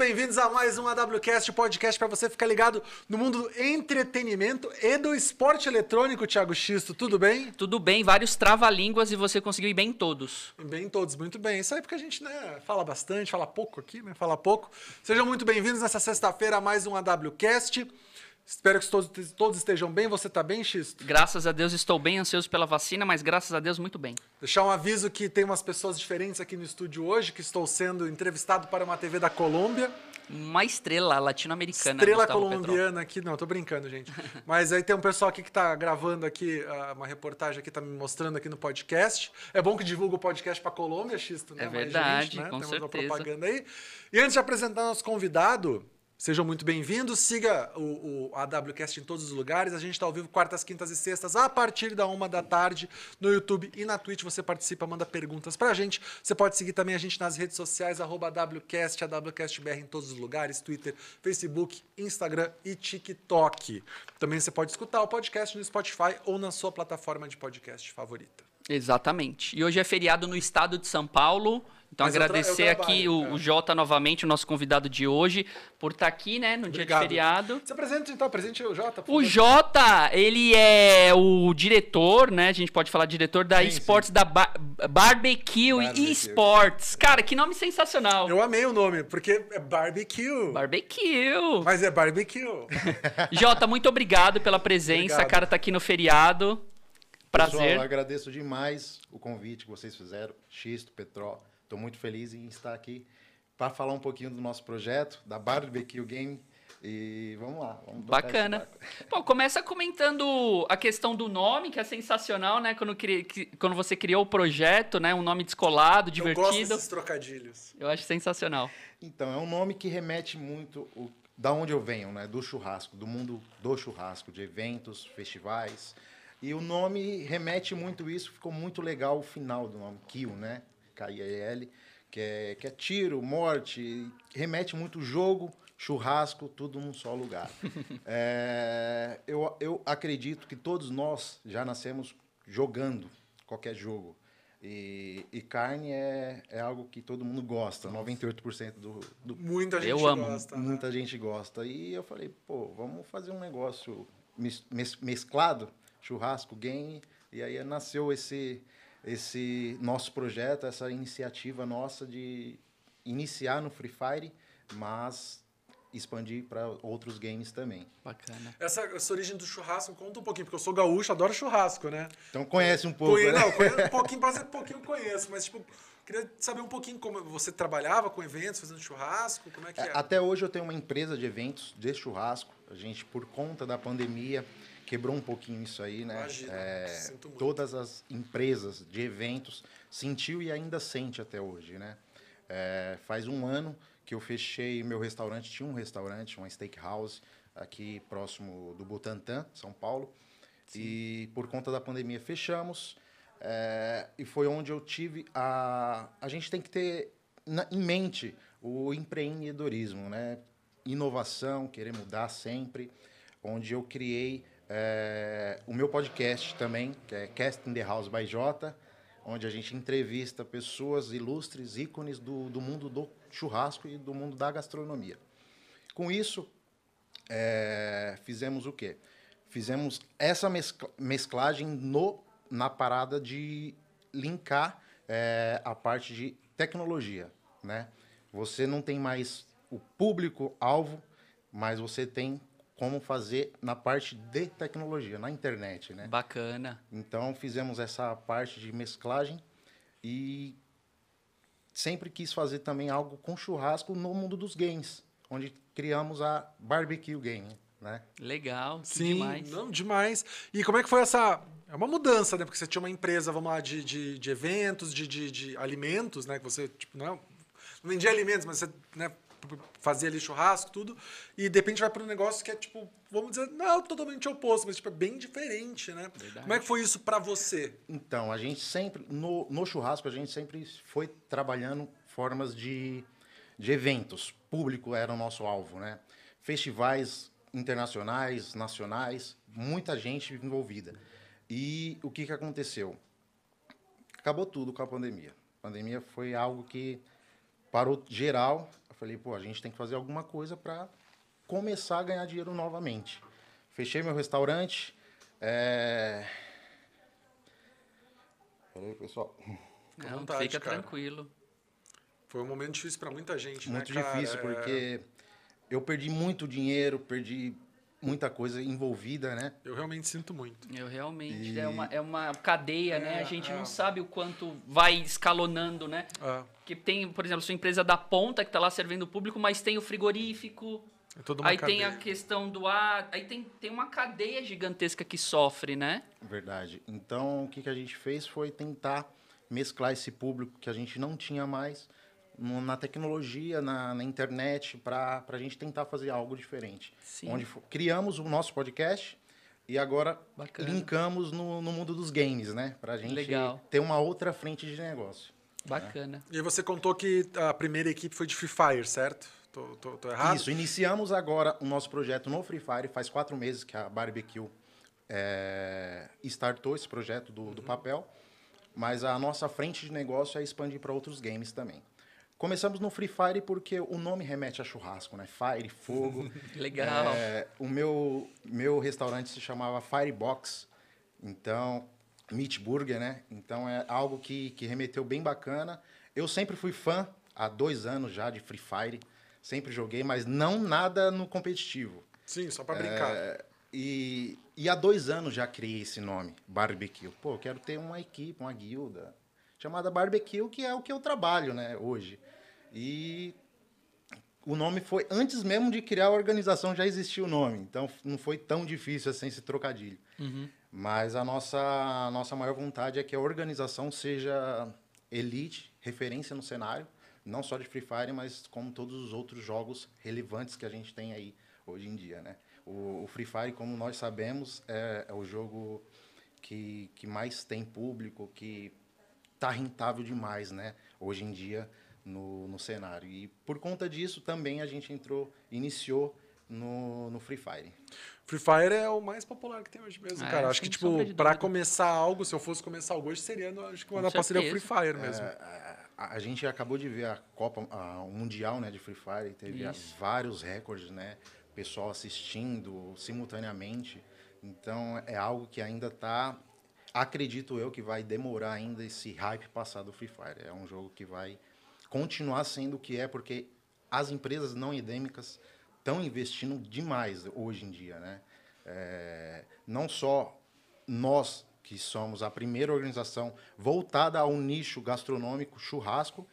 Bem-vindos a mais um AWCast, podcast para você ficar ligado no mundo do entretenimento e do esporte eletrônico, Thiago Xisto. Tudo bem? Tudo bem, vários trava-línguas e você conseguiu ir bem em todos. Bem todos, muito bem. Isso aí porque a gente né, fala bastante, fala pouco aqui, né? Fala pouco. Sejam muito bem-vindos nessa sexta-feira a mais um AWCast. Espero que todos, todos estejam bem. Você está bem, Xisto? Graças a Deus estou bem, ansioso pela vacina, mas graças a Deus muito bem. Deixar um aviso que tem umas pessoas diferentes aqui no estúdio hoje, que estou sendo entrevistado para uma TV da Colômbia. Uma estrela latino-americana. Estrela Gustavo colombiana Petrol. aqui. Não, tô brincando, gente. Mas aí tem um pessoal aqui que tá gravando aqui, ah, uma reportagem aqui, tá me mostrando aqui no podcast. É bom que divulga o podcast pra Colômbia, Xisto, né? É Mais verdade, gente, né? com Temos uma certeza. propaganda aí. E antes de apresentar nosso convidado, sejam muito bem-vindos. Siga o, o AWCast em todos os lugares. A gente está ao vivo quartas, quintas e sextas, a partir da uma da tarde, no YouTube e na Twitch. Você participa, manda perguntas pra gente. Você pode seguir também a gente nas redes sociais, AWCast, AWCastBR em todos os lugares, Twitter, Facebook, Instagram e TikTok. Também você pode escutar o podcast no Spotify ou na sua plataforma de podcast favorita. Exatamente. E hoje é feriado no estado de São Paulo. Então Mas eu tra- agradecer eu aqui o, é. o Jota novamente, o nosso convidado de hoje, por estar aqui, né, no dia de Obrigado. feriado. Se apresente então, apresente o Jota. O. Jota, ele é o diretor, né? A gente pode falar diretor da Sim, esportes da Ba- Barbecue, Barbecue. Esports. Cara, que nome sensacional. Eu amei o nome, porque é barbecue. Barbecue. Mas é barbecue. Jota, muito obrigado pela presença. Obrigado. Cara, tá aqui no feriado. Prazer. Pessoal, agradeço demais o convite que vocês fizeram, Xisto, Petró. Estou muito feliz em estar aqui para falar um pouquinho do nosso projeto, da Barbecue Game. E vamos lá. Vamos Bacana. Pô, começa comentando a questão do nome, que é sensacional, né? Quando, quando você criou o projeto, né? Um nome descolado, Eu gosto divertido. desses trocadilhos. Eu acho sensacional. Então, é um nome que remete muito o, da onde eu venho, né? Do churrasco, do mundo do churrasco, de eventos, festivais. E o nome remete muito isso, ficou muito legal o final do nome, Kill, né? K-I-L, que é, que é tiro, morte, remete muito jogo, churrasco, tudo num só lugar. É, eu, eu acredito que todos nós já nascemos jogando qualquer jogo. E, e carne é, é algo que todo mundo gosta, 98% do, do Muita gente Eu amo. gosta. né? Muita gente gosta. E eu falei, pô, vamos fazer um negócio mes- mes- mesclado, churrasco, game. E aí nasceu esse, esse nosso projeto, essa iniciativa nossa de iniciar no Free Fire, mas expandir para outros games também. Bacana. Essa, essa origem do churrasco, conta um pouquinho, porque eu sou gaúcho, adoro churrasco, né? Então conhece um pouco, Conhe- né? Não, conheço um pouquinho, quase um pouquinho eu conheço, mas tipo, queria saber um pouquinho como você trabalhava com eventos, fazendo churrasco, como é que é? Até hoje eu tenho uma empresa de eventos de churrasco. A gente, por conta da pandemia, quebrou um pouquinho isso aí, né? Imagino, É, todas as empresas de eventos sentiu e ainda sente até hoje, né? É, faz um ano que eu fechei meu restaurante, tinha um restaurante, uma steakhouse aqui próximo do Butantã, São Paulo. E por conta da pandemia fechamos. é, e foi onde eu tive a. A gente tem que ter na- em mente o empreendedorismo, né? Inovação, querer mudar sempre. Onde eu criei é, o meu podcast também, que é Cast in the House by Jota, onde a gente entrevista pessoas ilustres, ícones do, do mundo do churrasco e do mundo da gastronomia. Com isso, é, fizemos o quê? Fizemos essa mescla- mesclagem no, na parada de linkar é, a parte de tecnologia, né? Você não tem mais o público-alvo, mas você tem como fazer na parte de tecnologia, na internet, né? Bacana. Então fizemos essa parte de mesclagem e sempre quis fazer também algo com churrasco no mundo dos games, onde criamos a Barbecue Game, né? Legal. que Sim, demais. não, demais. E como é que foi essa... É uma mudança, né? Porque você tinha uma empresa, vamos lá, de, de, de eventos, de, de, de alimentos, né? Que você, tipo, não, não vendia alimentos, mas você né, fazia ali churrasco, tudo. E de repente vai para um negócio que é, tipo, vamos dizer, não totalmente oposto, mas tipo, é bem diferente, né? Verdade. Como é que foi isso para você? Então, a gente sempre, no, no churrasco, a gente sempre foi trabalhando formas de, de eventos. Público era o nosso alvo, né? Festivais internacionais, nacionais, muita gente envolvida. E o que, que aconteceu? Acabou tudo com a pandemia. A pandemia foi algo que parou geral. Falei, pô, a gente tem que fazer alguma coisa para começar a ganhar dinheiro novamente. Fechei meu restaurante. É... Peraí, pessoal. Fica Não, vontade, fica cara. tranquilo. Foi um momento difícil pra muita gente, Muito né, cara? difícil, porque eu perdi muito dinheiro, perdi muita coisa envolvida, né? Eu realmente sinto muito. Eu realmente. E- É, uma, é uma cadeia, né? É, A gente é. não sabe o quanto vai escalonando, né? Ah, Que tem, por exemplo, sua empresa da ponta que tá lá servindo o público, mas tem o frigorífico. é toda uma Aí tem a cadeia. questão do ar. Aí tem, tem uma cadeia gigantesca que sofre, né? Verdade. Então, o que, que a gente fez foi tentar mesclar esse público que a gente não tinha mais na tecnologia, na, na internet, para a gente tentar fazer algo diferente. Sim. Onde criamos o nosso podcast e agora Bacana. linkamos no, no mundo dos games, né? Para a gente Legal. ter uma outra frente de negócio. Bacana. E você contou que a primeira equipe foi de Free Fire, certo? Tô, tô- tô errado? Isso, iniciamos agora o nosso projeto no Free Fire, faz quatro meses que a Barbecue é, startou esse projeto do, do papel, mas a nossa frente de negócio é expandir para outros games também. Começamos no Free Fire porque o nome remete a churrasco, né? Fire, fogo. Legal. É, o meu, meu restaurante se chamava Firebox, então, Meat Burger, né? Então é algo que, que remeteu bem bacana. Eu sempre fui fã, há dois anos já, de Free Fire. Sempre joguei, mas não nada no competitivo. Sim, só pra brincar. É, e, e há dois anos já criei esse nome, Barbecue. Pô, eu quero ter uma equipe, uma guilda chamada Barbecue, que é o que eu trabalho, né, hoje. E o nome foi, antes mesmo de criar a organização, já existia o nome. Então não foi tão difícil assim esse trocadilho. Mas a nossa, a nossa maior vontade é que a organização seja elite, referência no cenário, não só de Free Fire, mas como todos os outros jogos relevantes que a gente tem aí hoje em dia, né? O, o Free Fire, como nós sabemos, é, é o jogo que, que mais tem público, que tá rentável demais, né? Hoje em dia no, no cenário. E por conta disso também a gente entrou, iniciou no, no Free Fire. Free Fire é o mais popular que tem hoje mesmo, É, cara. Acho que, tipo, dúvida. começar algo, se eu fosse começar algo hoje, seria, acho que uma é o Free. Fire mesmo. É, a, a gente acabou de ver a Copa, a- o Mundial né, de Free Fire, teve Isso. vários recordes, né? Pessoal assistindo simultaneamente. Então é algo que ainda está, acredito eu, que vai demorar ainda esse hype passar do Free Fire. É um jogo que vai continuar sendo o que é, porque as empresas não endêmicas estão investindo demais hoje em dia, né? É, não só nós que somos a primeira organização voltada ao nicho gastronômico churrasco,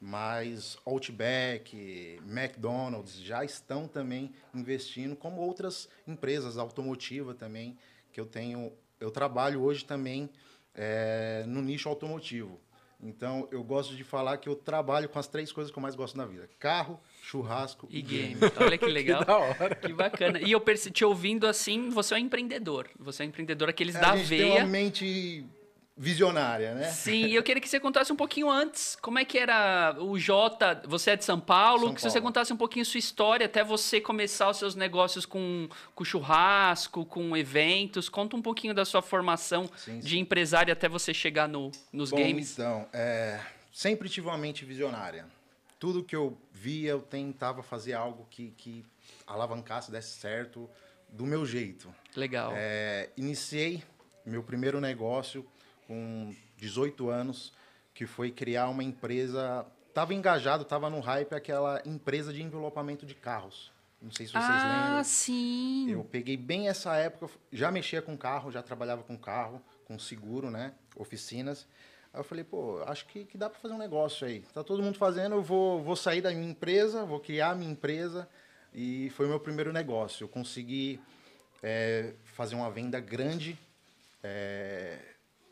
mas Outback, McDonald's já estão também investindo, como outras empresas automotiva também que eu tenho, eu trabalho hoje também é, no nicho automotivo. Então eu gosto de falar que eu trabalho com as três coisas que eu mais gosto na vida: carro, churrasco E game. Olha que legal. Que da hora. Que bacana. E eu te ouvindo assim, você é um empreendedor. Você é um empreendedor aqueles É, da a gente tem veia. uma mente visionária, né? Sim, e eu queria que você contasse um pouquinho antes. Como é que era o Jota? Você é de São Paulo? São que se você Paulo. contasse um pouquinho sua história até você começar os seus negócios com, com churrasco, com eventos. Conta um pouquinho da sua formação Sim, de sim. empresário até você chegar no, nos Bom, games. então, é, sempre tive uma mente visionária. Tudo que eu via, eu tentava fazer algo que, que alavancasse, desse certo, do meu jeito. Legal. É, iniciei meu primeiro negócio com 18 anos, que foi criar uma empresa. Estava engajado, estava no hype aquela empresa de envelopamento de carros. Não sei se vocês ah, lembram. sim. Eu peguei bem essa época, já mexia com carro, já trabalhava com carro, com seguro, né? Oficinas. Aí eu falei, pô, acho que, que dá para fazer um negócio aí. Tá todo mundo fazendo, eu vou, vou sair da minha empresa, vou criar a minha empresa. E foi o meu primeiro negócio. Eu consegui é, fazer uma venda grande é,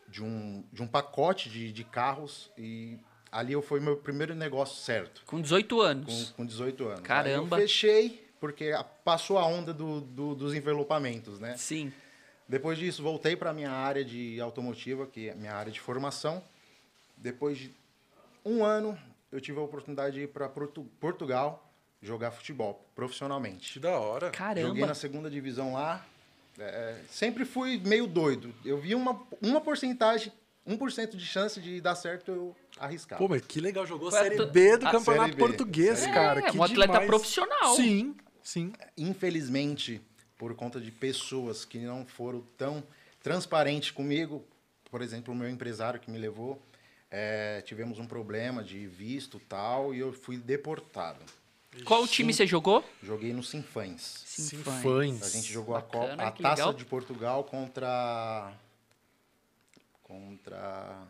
de, um, de um pacote de, de carros. E ali eu foi meu primeiro negócio certo Com 18 anos. com, com 18 anos. Caramba. Aí eu fechei, porque passou a onda do, do- dos envelopamentos, né? Sim. Depois disso, voltei para a minha área de automotiva, que é a minha área de formação. Depois de um ano, eu tive a oportunidade de ir para Portugal jogar futebol profissionalmente. Que da hora. Joguei Caramba. na segunda divisão lá. É, sempre fui meio doido. Eu vi uma, uma porcentagem 1% de chance de dar certo, eu arriscava. Pô, mas que legal, jogou a Foi a Série B do a Campeonato B, Português, B. cara. É, que um atleta demais. profissional. Sim, sim. Infelizmente, por conta de pessoas que não foram tão transparentes comigo, por exemplo, o meu empresário que me levou, eh, tivemos um problema de visto tal e eu fui deportado. Qual time você jogou? Joguei no Sinfãs. Sinfãs. A gente jogou a, Bacana, Copa, a que Taça legal. de Portugal contra contra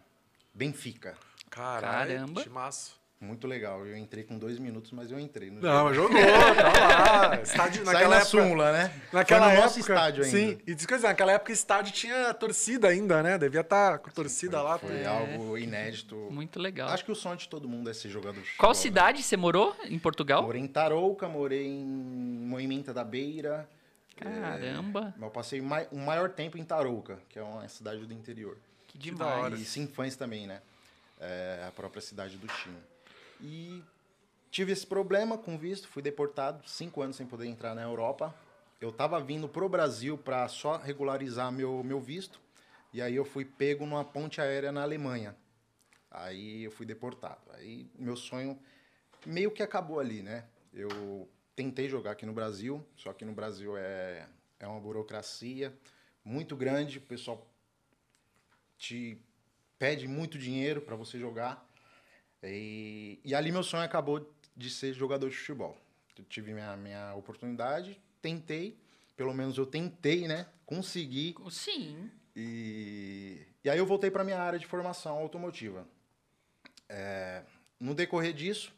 Benfica. Caralho, Caramba. timaço. Muito legal. Eu entrei com dois minutos, mas eu entrei. No Não, jogo. mas jogou, tá lá. Estádio, Sai naquela na época, súmula, né? Naquela Foi no época, nosso estádio ainda. Sim, e diz coisa, naquela época o estádio tinha torcida ainda, né? Devia estar com torcida lá. Foi É. algo inédito. Muito legal. Acho que o sonho de todo mundo é ser jogador de Qual futebol, cidade você morou em Né? Portugal? Morei em Tarouca, morei em Moimenta da Beira. Caramba, Eu passei mai- um maior tempo em Tarouca, que é uma cidade do interior. que demais. E Sinfãs também, né? É a própria cidade do time. E tive esse problema com visto, fui deportado, cinco anos sem poder entrar na Europa. Eu tava vindo pro Brasil para só regularizar meu, meu visto. E aí eu fui pego numa ponte aérea na Alemanha. Aí eu fui deportado. Aí meu sonho meio que acabou ali, né? Eu tentei jogar aqui no Brasil, só que no Brasil é, é uma burocracia muito grande, o pessoal te pede muito dinheiro para você jogar. E, e ali meu sonho acabou de ser jogador de futebol. Eu tive minha, minha oportunidade, tentei, pelo menos eu tentei, né? Consegui. Sim. E, e aí eu voltei para minha área de formação automotiva. É, no decorrer disso,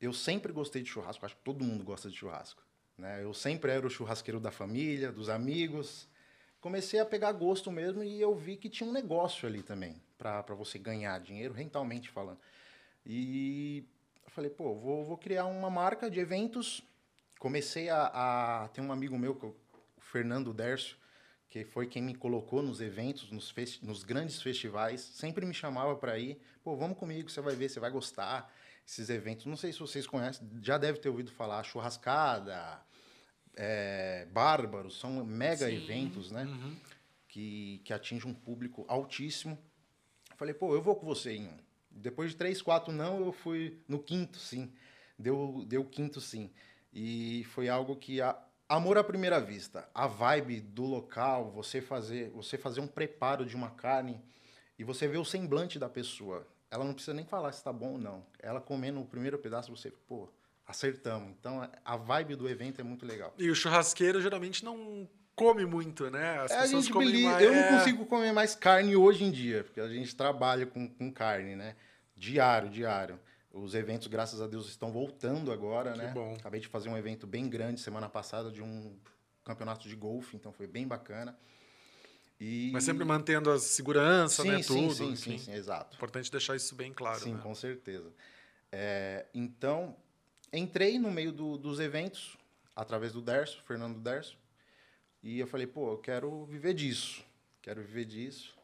eu sempre gostei de churrasco. Acho que todo mundo gosta de churrasco. Né? Eu sempre era o churrasqueiro da família, dos amigos. Comecei a pegar gosto mesmo e eu vi que tinha um negócio ali também para você ganhar dinheiro, rentalmente falando. E eu falei, pô, vou, vou criar uma marca de eventos. Comecei a, a tem um amigo meu, que eu- o Fernando Dercio, que foi quem me colocou nos eventos, nos, festi- nos grandes festivais, sempre me chamava para ir. Pô, vamos comigo, você vai ver, você vai gostar. Esses eventos, não sei se vocês conhecem, já deve ter ouvido falar, churrascada, é, bárbaros, são mega Sim. eventos, né? Que, que atingem um público altíssimo. Falei, pô, eu vou com você em um. Depois de três, quatro não, eu fui no quinto, sim. Deu, deu quinto, sim. E foi algo que a, amor à primeira vista, a vibe do local, você fazer, você fazer um preparo de uma carne e você vê o semblante da pessoa. Ela não precisa nem falar se tá bom ou não. Ela comendo o primeiro pedaço, você, pô, acertamos. Então a vibe do evento é muito legal. E o churrasqueiro geralmente não come muito, né? As É, a pessoas gente comem mais. Eu é. não consigo comer mais carne hoje em dia, porque a gente trabalha com, com carne, né? Diário, diário. Os eventos, graças a Deus, estão voltando agora, Que né? bom. Acabei de fazer um evento bem grande semana passada de um campeonato de golfe, então foi bem bacana. E... Mas sempre mantendo a segurança, sim, né? sim, Tudo. sim, sim, sim, exato. Importante deixar isso bem claro. Sim, né? com certeza. É, então, entrei no meio do- dos eventos, através do Derso, Fernando Derso, e eu falei, pô, eu quero viver disso, quero viver disso.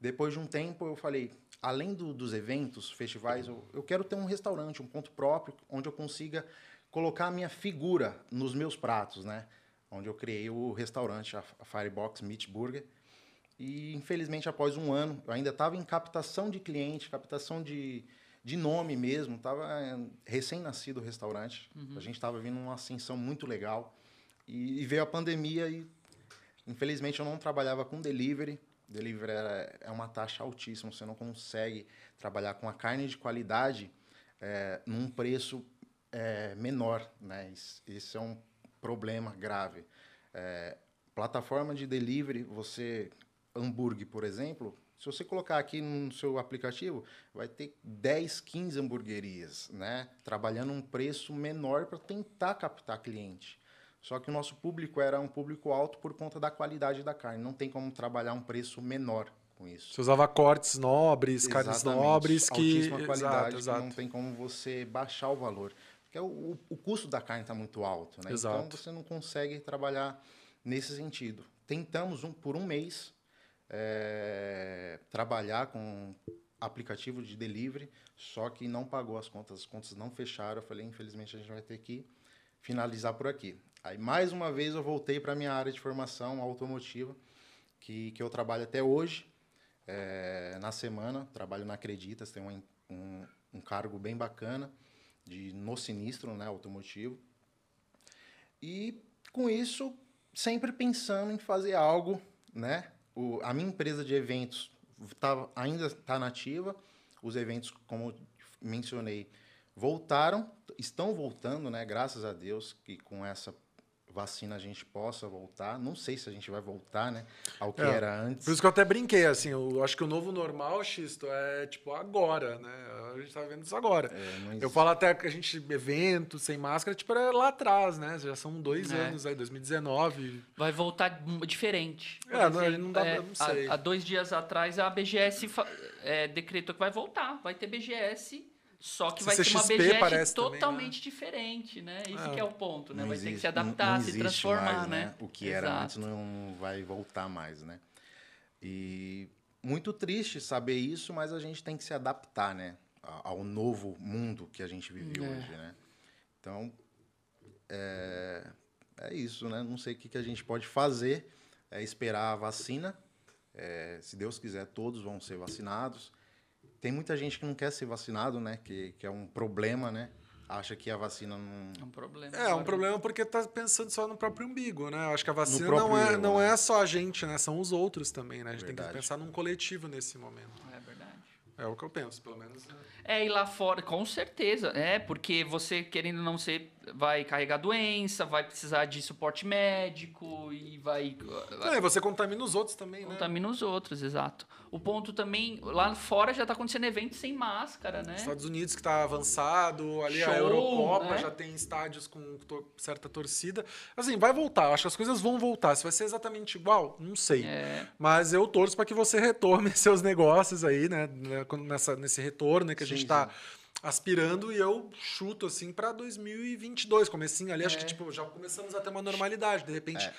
Depois de um tempo, eu falei, além do- dos eventos, festivais, eu, eu quero ter um restaurante, um ponto próprio, onde eu consiga colocar a minha figura nos meus pratos, né? Onde eu criei o restaurante, a Firebox Meat Burger, e infelizmente após um ano, eu ainda estava em captação de cliente, captação de, de nome mesmo, estava recém-nascido o restaurante. A gente estava vindo uma ascensão muito legal. E, e veio a pandemia e infelizmente eu não trabalhava com delivery. Delivery é, é uma taxa altíssima, você não consegue trabalhar com a carne de qualidade é, num preço é, menor. Né? Isso é um problema grave. É, plataforma de delivery, você hambúrguer, por exemplo, se você colocar aqui no seu aplicativo, vai ter 10, 15 hamburguerias, né? Trabalhando um preço menor para tentar captar cliente. Só que o nosso público era um público alto por conta da qualidade da carne. Não tem como trabalhar um preço menor com isso. Você usava cortes nobres, carnes Exatamente. nobres que. Altíssima qualidade, Exato, que não exato. tem como você baixar o valor. Porque o, o, o custo da carne está muito alto, né? Exato. Então você não consegue trabalhar nesse sentido. Tentamos um, por um mês é, trabalhar com aplicativo de delivery, só que não pagou as contas, as contas não fecharam. Eu falei, infelizmente a gente vai ter que finalizar por aqui. Aí mais uma vez eu voltei para minha área de formação automotiva, que, que eu trabalho até hoje. é, na semana, trabalho na Acreditas, tem um, um, um cargo bem bacana de, no sinistro né, automotivo. E com isso, sempre pensando em fazer algo, né? O, a minha empresa de eventos tá, ainda está nativa, os eventos, como mencionei, voltaram, estão voltando, né? Graças a Deus que com essa vacina a gente possa voltar. Não sei se a gente vai voltar, né? Ao que É, era antes. Por isso que eu até brinquei, assim, eu acho que o novo normal, Xisto, é tipo agora, né? A gente tá vendo isso agora. É, não Eu falo até que a gente, evento sem máscara, tipo, era lá atrás, né? Já são dois É. anos aí, 2019. Vai voltar diferente. É, não, não dá pra- é, não sei. Há, há dois dias atrás, a BGS é, decretou que vai voltar. Vai ter BGS, só que vai ser uma BGS parece também, totalmente diferente, né? Isso É. que é o ponto, né? Não vai ter que existe- se não- adaptar, não se existe transformar, mais, né? O que era Exato. antes não vai voltar mais, né? E muito triste saber isso, mas a gente tem que se adaptar, né? Ao novo mundo que a gente vive É. hoje, né? Então, é, é isso, né? Não sei o que, que a gente pode fazer. É esperar a vacina. É, se Deus quiser, todos vão ser vacinados. Tem muita gente que não quer ser vacinado, né? Que, que é um problema, né? Acha que a vacina não, É um problema. É, um Agora, problema porque tá pensando só no próprio umbigo, né? Eu acho que a vacina próprio não, é, eu, não né? é só a gente, né? São os outros também, né? A gente tem Verdade. que pensar num coletivo nesse momento. É verdade. É o que eu penso, pelo menos. É, e lá fora, com certeza. É, porque você, querendo não ser, vai carregar doença, vai precisar de suporte médico e vai. E você contamina os outros também, né? Contamina os outros, exato. O ponto também, lá fora já tá acontecendo evento sem máscara, né? Estados Unidos que está avançado, ali a Show, Eurocopa né? já tem estádios com certa torcida. Assim, vai voltar, acho que as coisas vão voltar. Se vai ser exatamente igual, não sei. É, Mas eu torço para que você retome seus negócios aí, né? Nessa, nesse retorno né, que a Sim, gente está aspirando e eu chuto assim para 2022, comecinho ali, acho É. que tipo, já começamos a ter uma normalidade, de repente,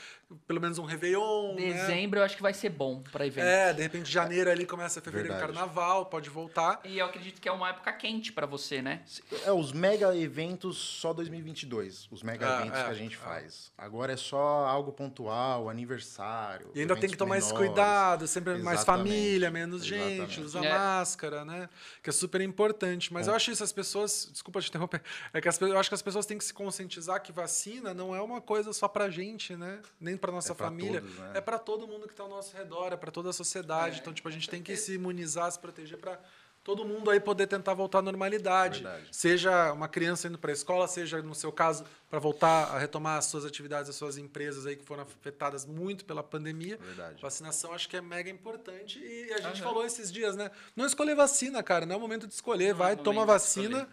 pelo menos um Réveillon, né? dezembro eu acho que vai ser bom pra evento. É, de repente janeiro ali começa fevereiro, Verdade. carnaval, pode voltar. E eu acredito que é uma época quente pra você, né? É, os mega eventos só 2022, os mega É, eventos é, que a gente é. faz. Agora é só algo pontual, aniversário. E ainda tem eventos que tomar esse menores. cuidado, sempre mais Exatamente, família, menos gente, exatamente. usa É. máscara, né? Que é super importante. Mas eu acho isso, as pessoas. Desculpa te interromper. É que as, eu acho que as pessoas têm que se conscientizar que vacina não é uma coisa só pra gente, né? Nem pra nossa É pra família. todos, né? É pra todo mundo que tá ao nosso redor, é pra toda a sociedade. É. Então, tipo, a gente tem que se imunizar, se proteger pra todo mundo aí poder tentar voltar à normalidade. Verdade. Seja uma criança indo para a escola, seja, no seu caso, para voltar a retomar as suas atividades, as suas empresas aí que foram afetadas muito pela pandemia. Verdade. Vacinação acho que é mega importante. E a gente Aham. falou esses dias, né? Não escolher vacina, cara. Não é o momento de escolher. Não Vai, toma vacina.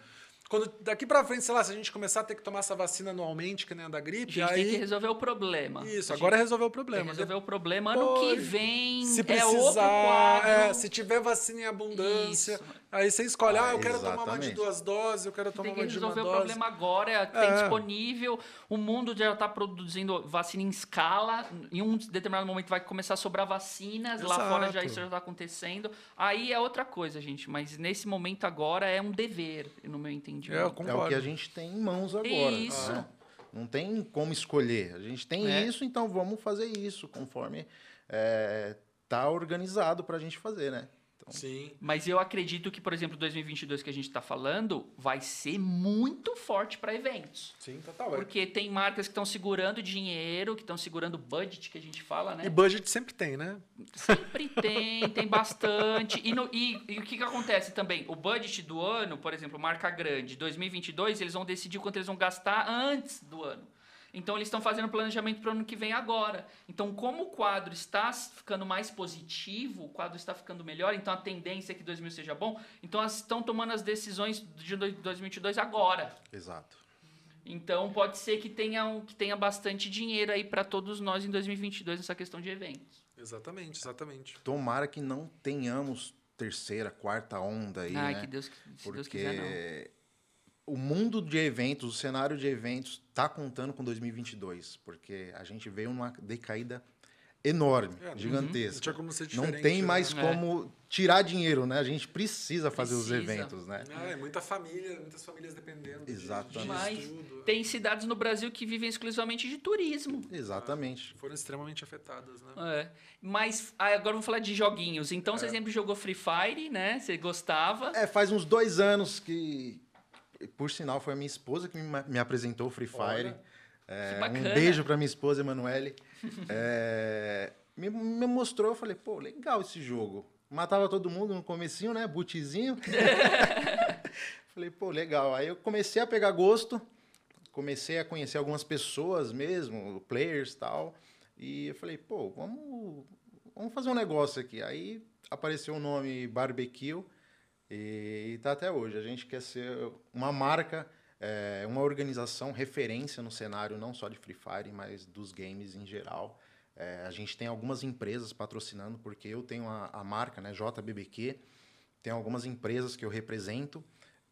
Quando daqui pra frente, sei lá, se a gente começar a ter que tomar essa vacina anualmente, que nem a da A gripe, gente aí. tem que resolver o problema. Isso, A agora é resolver o tem problema. resolver o problema. Ano que vem Se é precisar, é, se tiver vacina em abundância, Isso. Aí você escolhe, ah, Ah, eu quero tomar uma de exatamente. duas doses, eu quero tomar Tem que uma de uma resolver o dose. problema agora, tem É. disponível. O mundo já está produzindo vacina em escala. Em um determinado momento vai começar a sobrar vacinas. Lá fora já Exato. isso já está acontecendo. Aí é outra coisa, gente. Mas nesse momento agora é um dever, no meu É, eu entendimento. É o concordo. que a gente tem em mãos agora. Isso. né? Não tem como escolher. A gente tem É. isso, então vamos fazer isso conforme é, tá organizado para a gente fazer, né? Então, Sim. Mas eu acredito que, por exemplo, 2022 que a gente está falando vai ser muito forte para eventos. Sim, total. é. Porque tem marcas que estão segurando dinheiro, que estão segurando budget, que a gente fala, né? E budget sempre tem, né? Sempre tem, tem bastante. E, no- e- e o que, que acontece também? O budget do ano, por exemplo, marca grande, 2022, eles vão decidir quanto eles vão gastar antes do ano. Então, eles estão fazendo planejamento para o ano que vem agora. Então, como o quadro está ficando mais positivo, o quadro está ficando melhor, então a tendência é que 2000 seja bom, então elas estão tomando as decisões de dois- 2022 agora. exato. Então, pode ser que tenha, um- que tenha bastante dinheiro aí para todos nós em 2022 nessa questão de eventos. Exatamente, exatamente. Tomara que não tenhamos terceira, quarta onda aí, Ai, né? que Deus, se Deus Porque quiser, não. O mundo de eventos, o cenário de eventos está contando com 2022, porque a gente veio numa decaída enorme, É, Não gigantesca. tinha como ser Não diferente. tem né? mais É. como tirar dinheiro, né? A gente precisa fazer os Precisa. eventos, né? Ah, é muita família, muitas famílias dependendo. de- Exatamente. tudo. Tem cidades no Brasil que vivem exclusivamente de turismo. Exatamente. Foram extremamente afetadas, né? É. Mas ah, agora vamos falar de joguinhos. Então É. você sempre jogou Free Fire, né? Você gostava. É, faz uns dois anos que, por sinal, foi a minha esposa que me, me apresentou o Free Fire. É, um beijo pra minha esposa, Emanuele. É, me, me mostrou, eu falei, pô, legal esse jogo. Matava todo mundo no comecinho, né? Bootzinho. falei, pô, legal. Aí eu comecei a pegar gosto, comecei a conhecer algumas pessoas mesmo, players e tal. E eu falei, pô, vamos, vamos fazer um negócio aqui. Aí apareceu o nome Barbecue e tá até hoje. A gente quer ser uma marca, é, uma organização referência no cenário não só de Free Fire, mas dos games em geral. É, a gente tem algumas empresas patrocinando, porque eu tenho a, a marca, né, JBBQ, tem algumas empresas que eu represento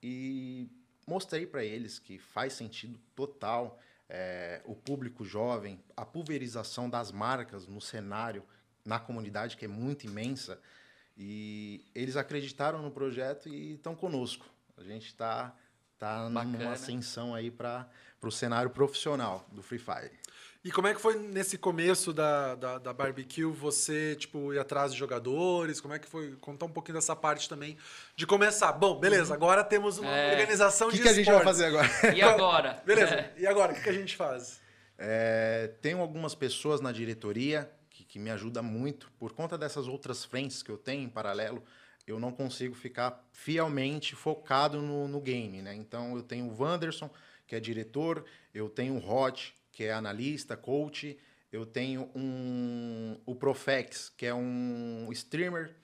e mostrei para eles que faz sentido total é, o público jovem, a pulverização das marcas no cenário, na comunidade, que é muito imensa. E eles acreditaram no projeto e estão conosco. A gente está tá numa ascensão aí para o cenário profissional do Free Fire. E como é que foi nesse começo da, da, da barbecue você, tipo, ir atrás de jogadores? Como é que foi? Contar um pouquinho dessa parte também de começar. Bom, beleza, agora temos uma É. organização O que, de que a gente vai esportes. fazer agora? E agora? Beleza, e agora, o que, que a gente faz? É, tenho algumas pessoas na diretoria que, me ajudam muito. Por conta dessas outras frentes que eu tenho em paralelo, eu não consigo ficar fielmente focado no, no game. Né? Então, eu tenho o Wanderson, que é diretor, eu tenho o Hot, que é analista, coach, eu tenho um, o Profex, que é um streamer.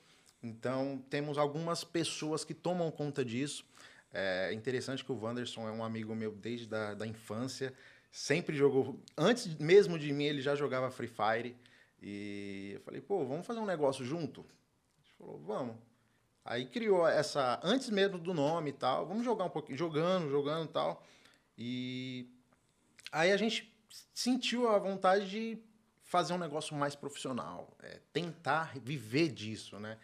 Então, temos algumas pessoas que tomam conta disso. É interessante que o Wanderson é um amigo meu desde da, da infância. Sempre jogou. Antes mesmo de mim, ele já jogava Free Fire. E eu falei, pô, vamos fazer um negócio junto? Ele falou, vamos. Aí criou essa. Antes mesmo do nome e tal, vamos jogar um pouquinho, jogando, jogando e tal. E aí a gente sentiu a vontade de fazer um negócio mais profissional, é, tentar viver disso, né?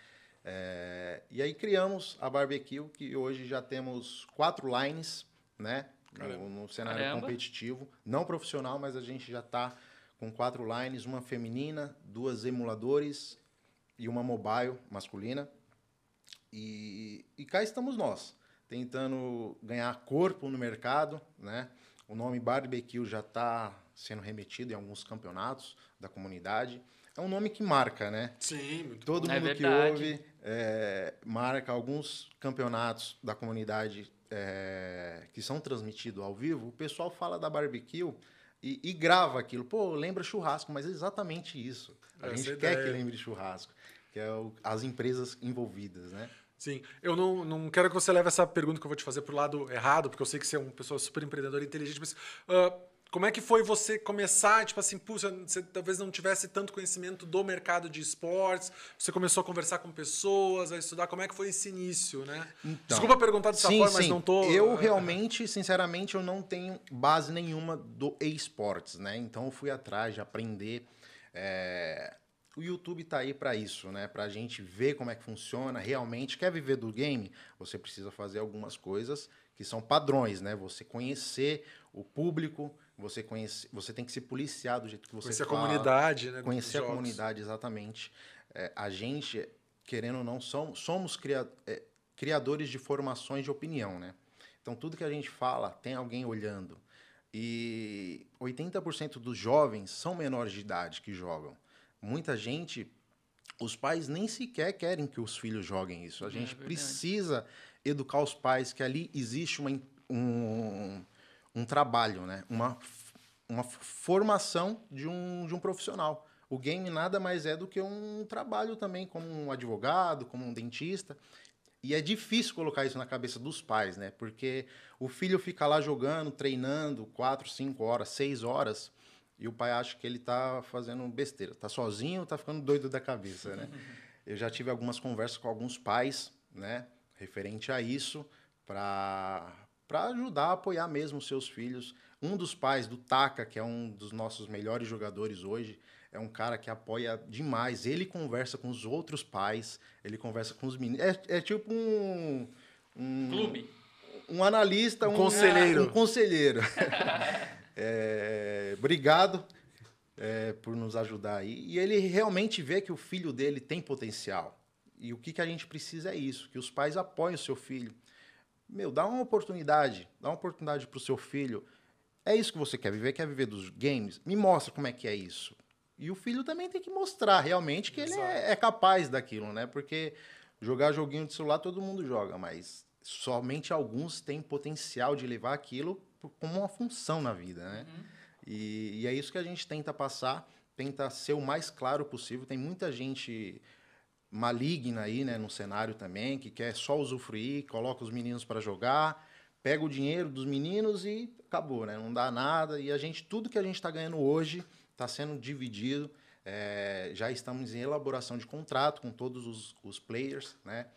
É, e aí criamos a Barbecue, que hoje já temos quatro lines, né? No, no cenário Caramba. competitivo. Não profissional, mas a gente já está com quatro lines, uma feminina, duas emuladores e uma mobile masculina. E, e cá estamos nós, tentando ganhar corpo no mercado, né? O nome Barbecue já está sendo remetido em alguns campeonatos da comunidade. É um nome que marca, né? Sim, muito Todo É mundo que verdade. ouve é, marca alguns campeonatos da comunidade é, que são transmitidos ao vivo. O pessoal fala da barbecue e, e grava aquilo. Pô, lembra churrasco, mas é exatamente isso. A Essa gente é a quer ideia. que lembre churrasco, que é o- as empresas envolvidas, né? Sim, eu não, não quero que você leve essa pergunta que eu vou te fazer pro lado errado, porque eu sei que você é uma pessoa super empreendedora e inteligente, mas ah, como é que foi você começar, tipo assim, puxa, você talvez não tivesse tanto conhecimento do mercado de esportes, você começou a conversar com pessoas, a estudar, como é que foi esse início, né? Então, Desculpa perguntar dessa sim, forma, mas sim. não tô... Eu ah, realmente, sinceramente, eu não tenho base nenhuma do esportes, né? Então eu fui atrás de aprender. é, O YouTube tá aí para isso, né? Pra gente ver como é que funciona realmente. Quer viver do game? Você precisa fazer algumas coisas que são padrões, né? Você conhecer o público, você conhece, você tem que se policiar do jeito que você Conhecer a fala, comunidade, né? Conhecer a jogos. comunidade, exatamente. É, a gente, querendo ou não, somos, somos cria- é, criadores de formações de opinião, né? Então, tudo que a gente fala tem alguém olhando. E 80% dos jovens são menores de idade que jogam. Muita gente, os pais nem sequer querem que os filhos joguem isso. A É gente verdade. precisa educar os pais que ali existe uma, um, um trabalho, né? Uma, uma formação de um, de um profissional. O game nada mais é do que um trabalho também, como um advogado, como um dentista. E é difícil colocar isso na cabeça dos pais, né? Porque o filho fica lá jogando, treinando, quatro, cinco horas, seis horas, e o pai acha que ele tá fazendo besteira. Tá sozinho, tá ficando doido da cabeça, né? Eu já tive algumas conversas com alguns pais, né? Referente a isso, para para ajudar a apoiar mesmo os seus filhos. Um dos pais do Taka, que é um dos nossos melhores jogadores hoje, é um cara que apoia demais. Ele conversa com os outros pais, ele conversa com os meninos. É, é tipo um, um- Clube. um analista, um, conselheiro. Um conselheiro. É, obrigado é, por nos ajudar aí. E ele realmente vê que o filho dele tem potencial. E o que, que a gente precisa é isso, que os pais apoiem o seu filho. Meu, dá uma oportunidade, dá uma oportunidade para o seu filho. É isso que você quer viver? Quer viver dos games? Me mostra como é que é isso. E o filho também tem que mostrar realmente que Exato. ele é, é capaz daquilo, né? Porque jogar joguinho de celular todo mundo joga, mas somente alguns têm potencial de levar aquilo como uma função na vida, né? Uhum. E, e, é isso que a gente tenta passar, tenta ser o mais claro possível. Tem muita gente maligna aí, né, no cenário também, que quer só usufruir, coloca os meninos para jogar, pega o dinheiro dos meninos e acabou, né? Não dá nada. E a gente, tudo que a gente está ganhando hoje está sendo dividido. É, já estamos em elaboração de contrato com todos os, os players, né?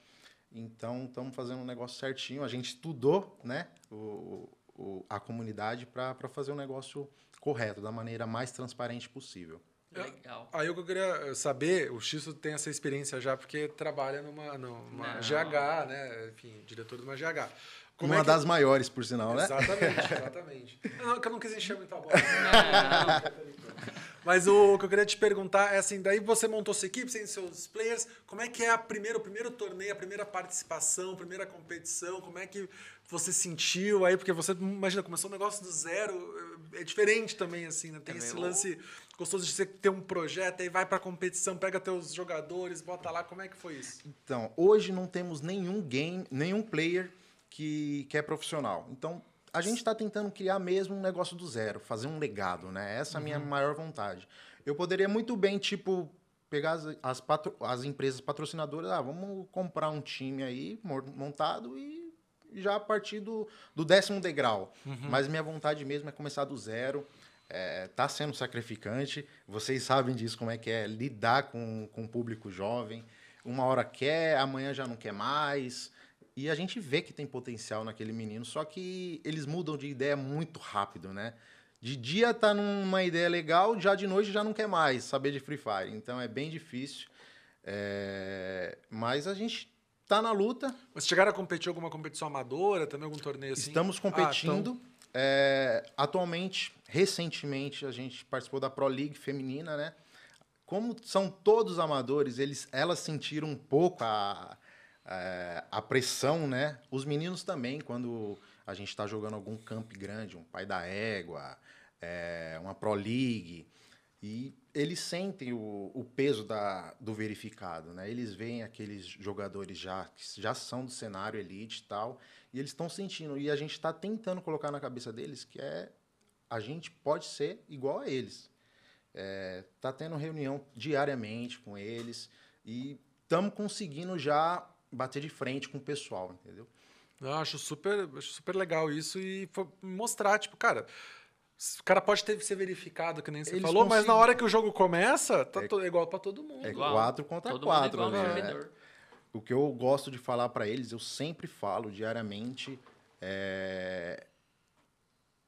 Então, estamos fazendo um negócio certinho. A gente estudou, né? O, o a comunidade para fazer um negócio correto, da maneira mais transparente possível. Legal. Aí o que eu queria saber, o Xisto tem essa experiência já, porque trabalha numa, numa GH, né? Enfim, diretor de uma GH. Como uma é que... das maiores, por sinal, né? Exatamente, exatamente. não, que eu não quis encher muito a bola. Não. Mas o, que eu queria te perguntar é assim, daí você montou sua equipe, sem seus players, como é que é a primeira, o primeiro torneio, a primeira participação, a primeira competição, como é que você sentiu aí? Porque você, imagina, começou um negócio do zero, é diferente também, assim, né? Tem é esse lance gostoso de você ter um projeto, aí vai pra competição, pega teus jogadores, bota lá, como é que foi isso? Então, hoje não temos nenhum game, nenhum player que, que é profissional. Então, a gente está tentando criar mesmo um negócio do zero, fazer um legado, né? Essa é a minha uhum. maior vontade. Eu poderia muito bem, tipo, pegar as, as, patro, as empresas patrocinadoras, ah, vamos comprar um time aí montado e já a partir do, do décimo degrau. Uhum. Mas minha vontade mesmo é começar do zero. É, tá sendo sacrificante. Vocês sabem disso, como é que é lidar com, com o público jovem. Uma hora quer, amanhã já não quer mais. E a gente vê que tem potencial naquele menino, só que eles mudam de ideia muito rápido, né? De dia tá numa ideia legal, já de noite já não quer mais saber de Free Fire. Então é bem difícil. É... Mas a gente tá na luta. Mas chegaram a competir alguma competição amadora, também algum torneio assim? Estamos competindo. Ah, então... é... Atualmente, recentemente, a gente participou da Pro League feminina, né? Como são todos amadores, eles, elas sentiram um pouco a, é, a pressão, né? Os meninos também, quando a gente está jogando algum camp grande, um pai da égua, é, uma Pro League, e eles sentem o, o peso da, do verificado, né? Eles veem aqueles jogadores já que já são do cenário elite e tal, e eles estão sentindo. E a gente está tentando colocar na cabeça deles que é a gente pode ser igual a eles. É, tá tendo reunião diariamente com eles e estamos conseguindo já bater de frente com o pessoal, entendeu? Eu acho super, acho super legal isso e mostrar, tipo, cara, o cara pode ter ser verificado, que nem você Eles falou, mas na hora que o jogo começa, tá é, igual para todo mundo. É quatro contra todo quatro, né? O que eu gosto de falar para eles, eu sempre falo diariamente, é...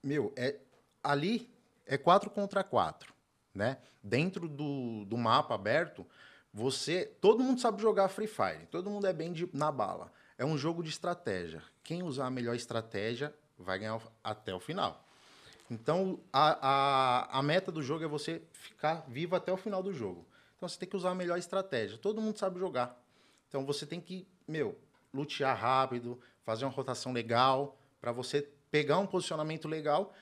meu, é ali é quatro contra quatro, né? Dentro do, do mapa aberto, você, todo mundo sabe jogar Free Fire, todo mundo é bem de, na bala. É um jogo de estratégia. Quem usar a melhor estratégia vai ganhar até o final. Então, a, a, a meta do jogo é você ficar vivo até o final do jogo. Então, você tem que usar a melhor estratégia. Todo mundo sabe jogar. Então, você tem que, meu, lutear rápido, fazer uma rotação legal, para você pegar um posicionamento legal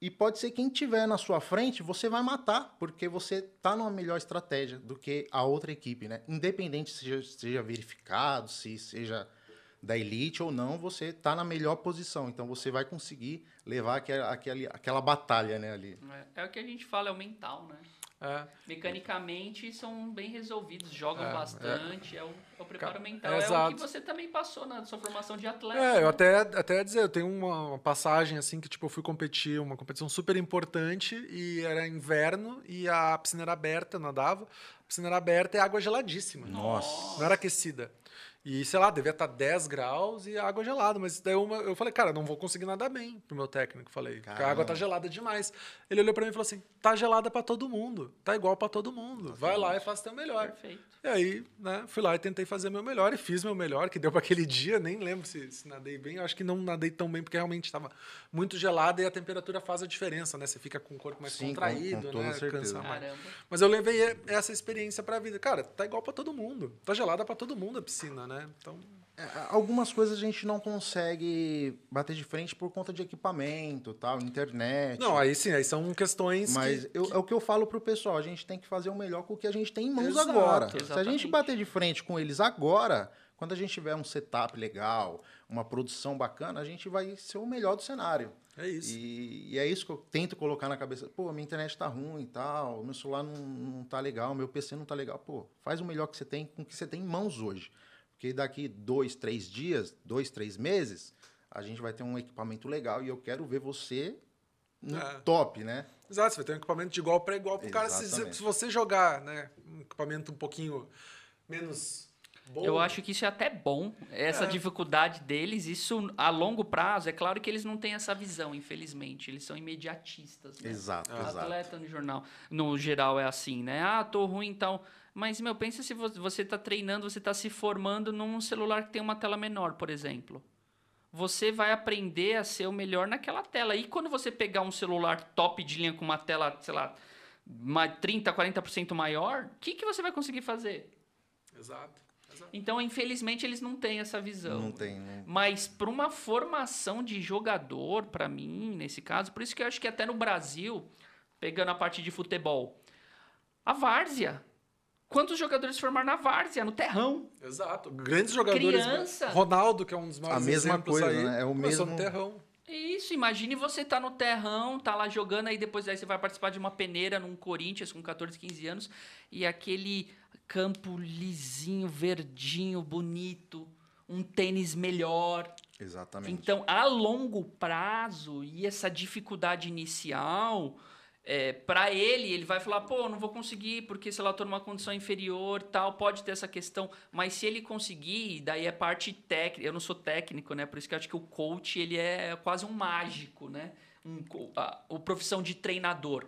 e pode ser quem tiver na sua frente, você vai matar, porque você está numa melhor estratégia do que a outra equipe, né? Independente se seja verificado, se seja da elite ou não, você está na melhor posição. Então você vai conseguir levar aquela, aquela, aquela batalha né, ali. É, é o que a gente fala, é o mental, né? É. Mecanicamente são bem resolvidos, jogam é, bastante, é. é, o, é o preparo mental. É, é o que você também passou na sua formação de atleta. É, né? eu até, até dizer, eu tenho uma, uma, passagem assim que tipo, eu fui competir, uma competição super importante, e era inverno e a piscina era aberta, nadava. A piscina era aberta e água geladíssima. Nossa. Não era aquecida. E, sei lá, devia estar 10 graus e água gelada. Mas daí uma, eu falei, cara, não vou conseguir nadar bem pro meu técnico. Falei, porque a água tá Caramba. gelada demais. Ele olhou pra mim e falou assim: tá gelada pra todo mundo. Tá igual pra todo mundo. Vai lá e faz teu melhor. Perfeito. E aí, né, fui lá e tentei fazer meu melhor e fiz meu melhor, que deu para aquele dia, nem lembro se, se nadei bem, eu acho que não nadei tão bem, porque realmente estava muito gelado e a temperatura faz a diferença, né? Você fica com o corpo mais Sim, com- contraído, com toda né? Cansa mais. Caramba. Mas eu levei essa experiência pra vida. Cara, tá igual para todo mundo. Tá gelada para todo mundo a piscina, né? Então, É, Algumas coisas a gente não consegue bater de frente por conta de equipamento, tal, internet. não, aí sim, aí são questões Mas que, eu- é o que eu falo pro pessoal, a gente tem que fazer o melhor com o que a gente tem em mãos Exato, agora. Se a exatamente. gente bater de frente com eles agora, quando a gente tiver um setup legal, uma produção bacana, a gente vai ser o melhor do cenário. é isso. E, e é isso que eu tento colocar na cabeça. Pô, minha internet tá ruim e tal, meu celular não, não tá legal, meu PC não tá legal. Pô, faz o melhor que você tem com o que você tem em mãos hoje. Porque daqui dois, três dias, dois, três meses, a gente vai ter um equipamento legal e eu quero ver você no É. top, né? Exato, você vai ter um equipamento de igual para igual pro cara. Se, se você jogar, né, um equipamento um pouquinho menos Eu acho que isso é até bom, essa É. dificuldade deles. Isso a longo prazo, é claro que eles não têm essa visão, infelizmente. Eles são imediatistas. Né? Exato, Ah. exato. Atleta no jornal, no geral é assim, né? Ah, tô ruim então. Mas, meu, pensa se vo- você tá treinando, você tá se formando num celular que tem uma tela menor, por exemplo. Você vai aprender a ser o melhor naquela tela. E quando você pegar um celular top de linha com uma tela, sei lá, ma- 30, 40% maior, o que, que você vai conseguir fazer? Exato. Então, infelizmente, eles não têm essa visão. Não tem. Não... Mas para uma formação de jogador, para mim, nesse caso, por isso que eu acho que até no Brasil, pegando a parte de futebol, a várzea. Quantos jogadores formaram na várzea, no terrão? Exato. Grandes jogadores. Criança. Ronaldo, que é um dos A maiores mesma exemplos coisa, aí, né? É o mesmo- no terrão. Isso, imagine você tá no terrão, tá lá jogando, aí depois aí você vai participar de uma peneira num Corinthians com 14, 15 anos, e aquele campo lisinho, verdinho, bonito, um tênis melhor, Exatamente. Então, a longo prazo e essa dificuldade inicial, é, para ele, ele vai falar, pô, não vou conseguir porque, sei lá, tô numa condição inferior, tal, pode ter essa questão. Mas se ele conseguir, daí é parte técnica. Eu não sou técnico, né? Por isso que eu acho que o coach, ele é quase um mágico, né? Um, a, o profissão de treinador.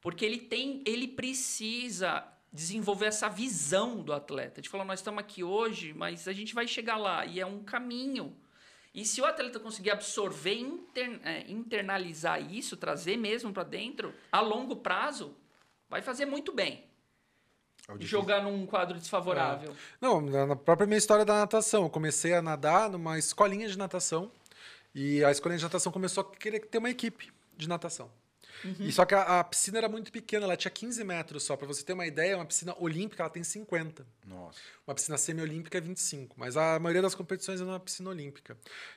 Porque ele tem, ele precisa desenvolver essa visão do atleta. De falar, nós estamos aqui hoje, mas a gente vai chegar lá. E é um caminho. E se o atleta conseguir absorver, inter- é, internalizar isso, trazer mesmo para dentro, a longo prazo, vai fazer muito bem. É. Jogar num quadro desfavorável. Não, na na própria minha história da natação. Eu comecei a nadar numa escolinha de natação. E a escolinha de natação começou a querer ter uma equipe de natação. E só que a, a piscina era muito pequena, ela tinha 15 metros só. Para você ter uma ideia, uma piscina olímpica ela tem 50. Nossa. Uma piscina semi-olímpica é 25, mas a maioria das competições é numa piscina olímpica.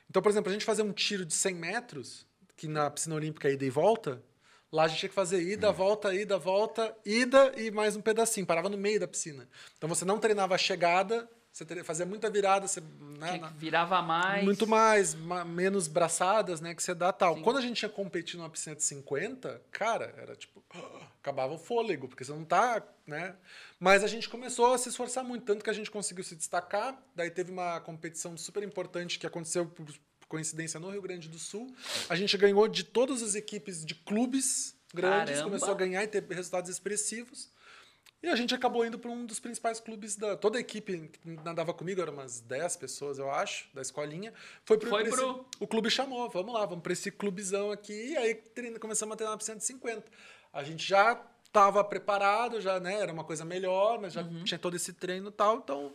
Então, por exemplo, a gente fazer um tiro de 100 metros, que na piscina olímpica é ida e volta, lá a gente tinha que fazer ida, volta, ida, volta, ida e mais um pedacinho. Parava no meio da piscina. Então você não treinava a chegada, você teria- fazia muita virada, você, né, na- virava mais. muito mais, ma- menos braçadas, né, que você dá tal. Sim. Quando a gente ia competir numa piscina de 50, cara, era tipo, acabava o fôlego, porque você não tá, né? Mas a gente começou a se esforçar muito, tanto que a gente conseguiu se destacar. Daí teve uma competição super importante que aconteceu por coincidência no Rio Grande do Sul. A gente ganhou de todas as equipes de clubes grandes, Caramba! começou a ganhar e ter resultados expressivos. E a gente acabou indo para um dos principais clubes da. Toda a equipe que nadava comigo, eram umas 10 pessoas, eu acho, da escolinha. Foi pro. Foi pra esse- pro- O clube chamou, vamos lá, vamos para esse clubezão aqui. E aí começamos a treinar para 150. A gente já estava preparado, já, né? Era uma coisa melhor, mas já Uhum. tinha todo esse treino e tal. Então.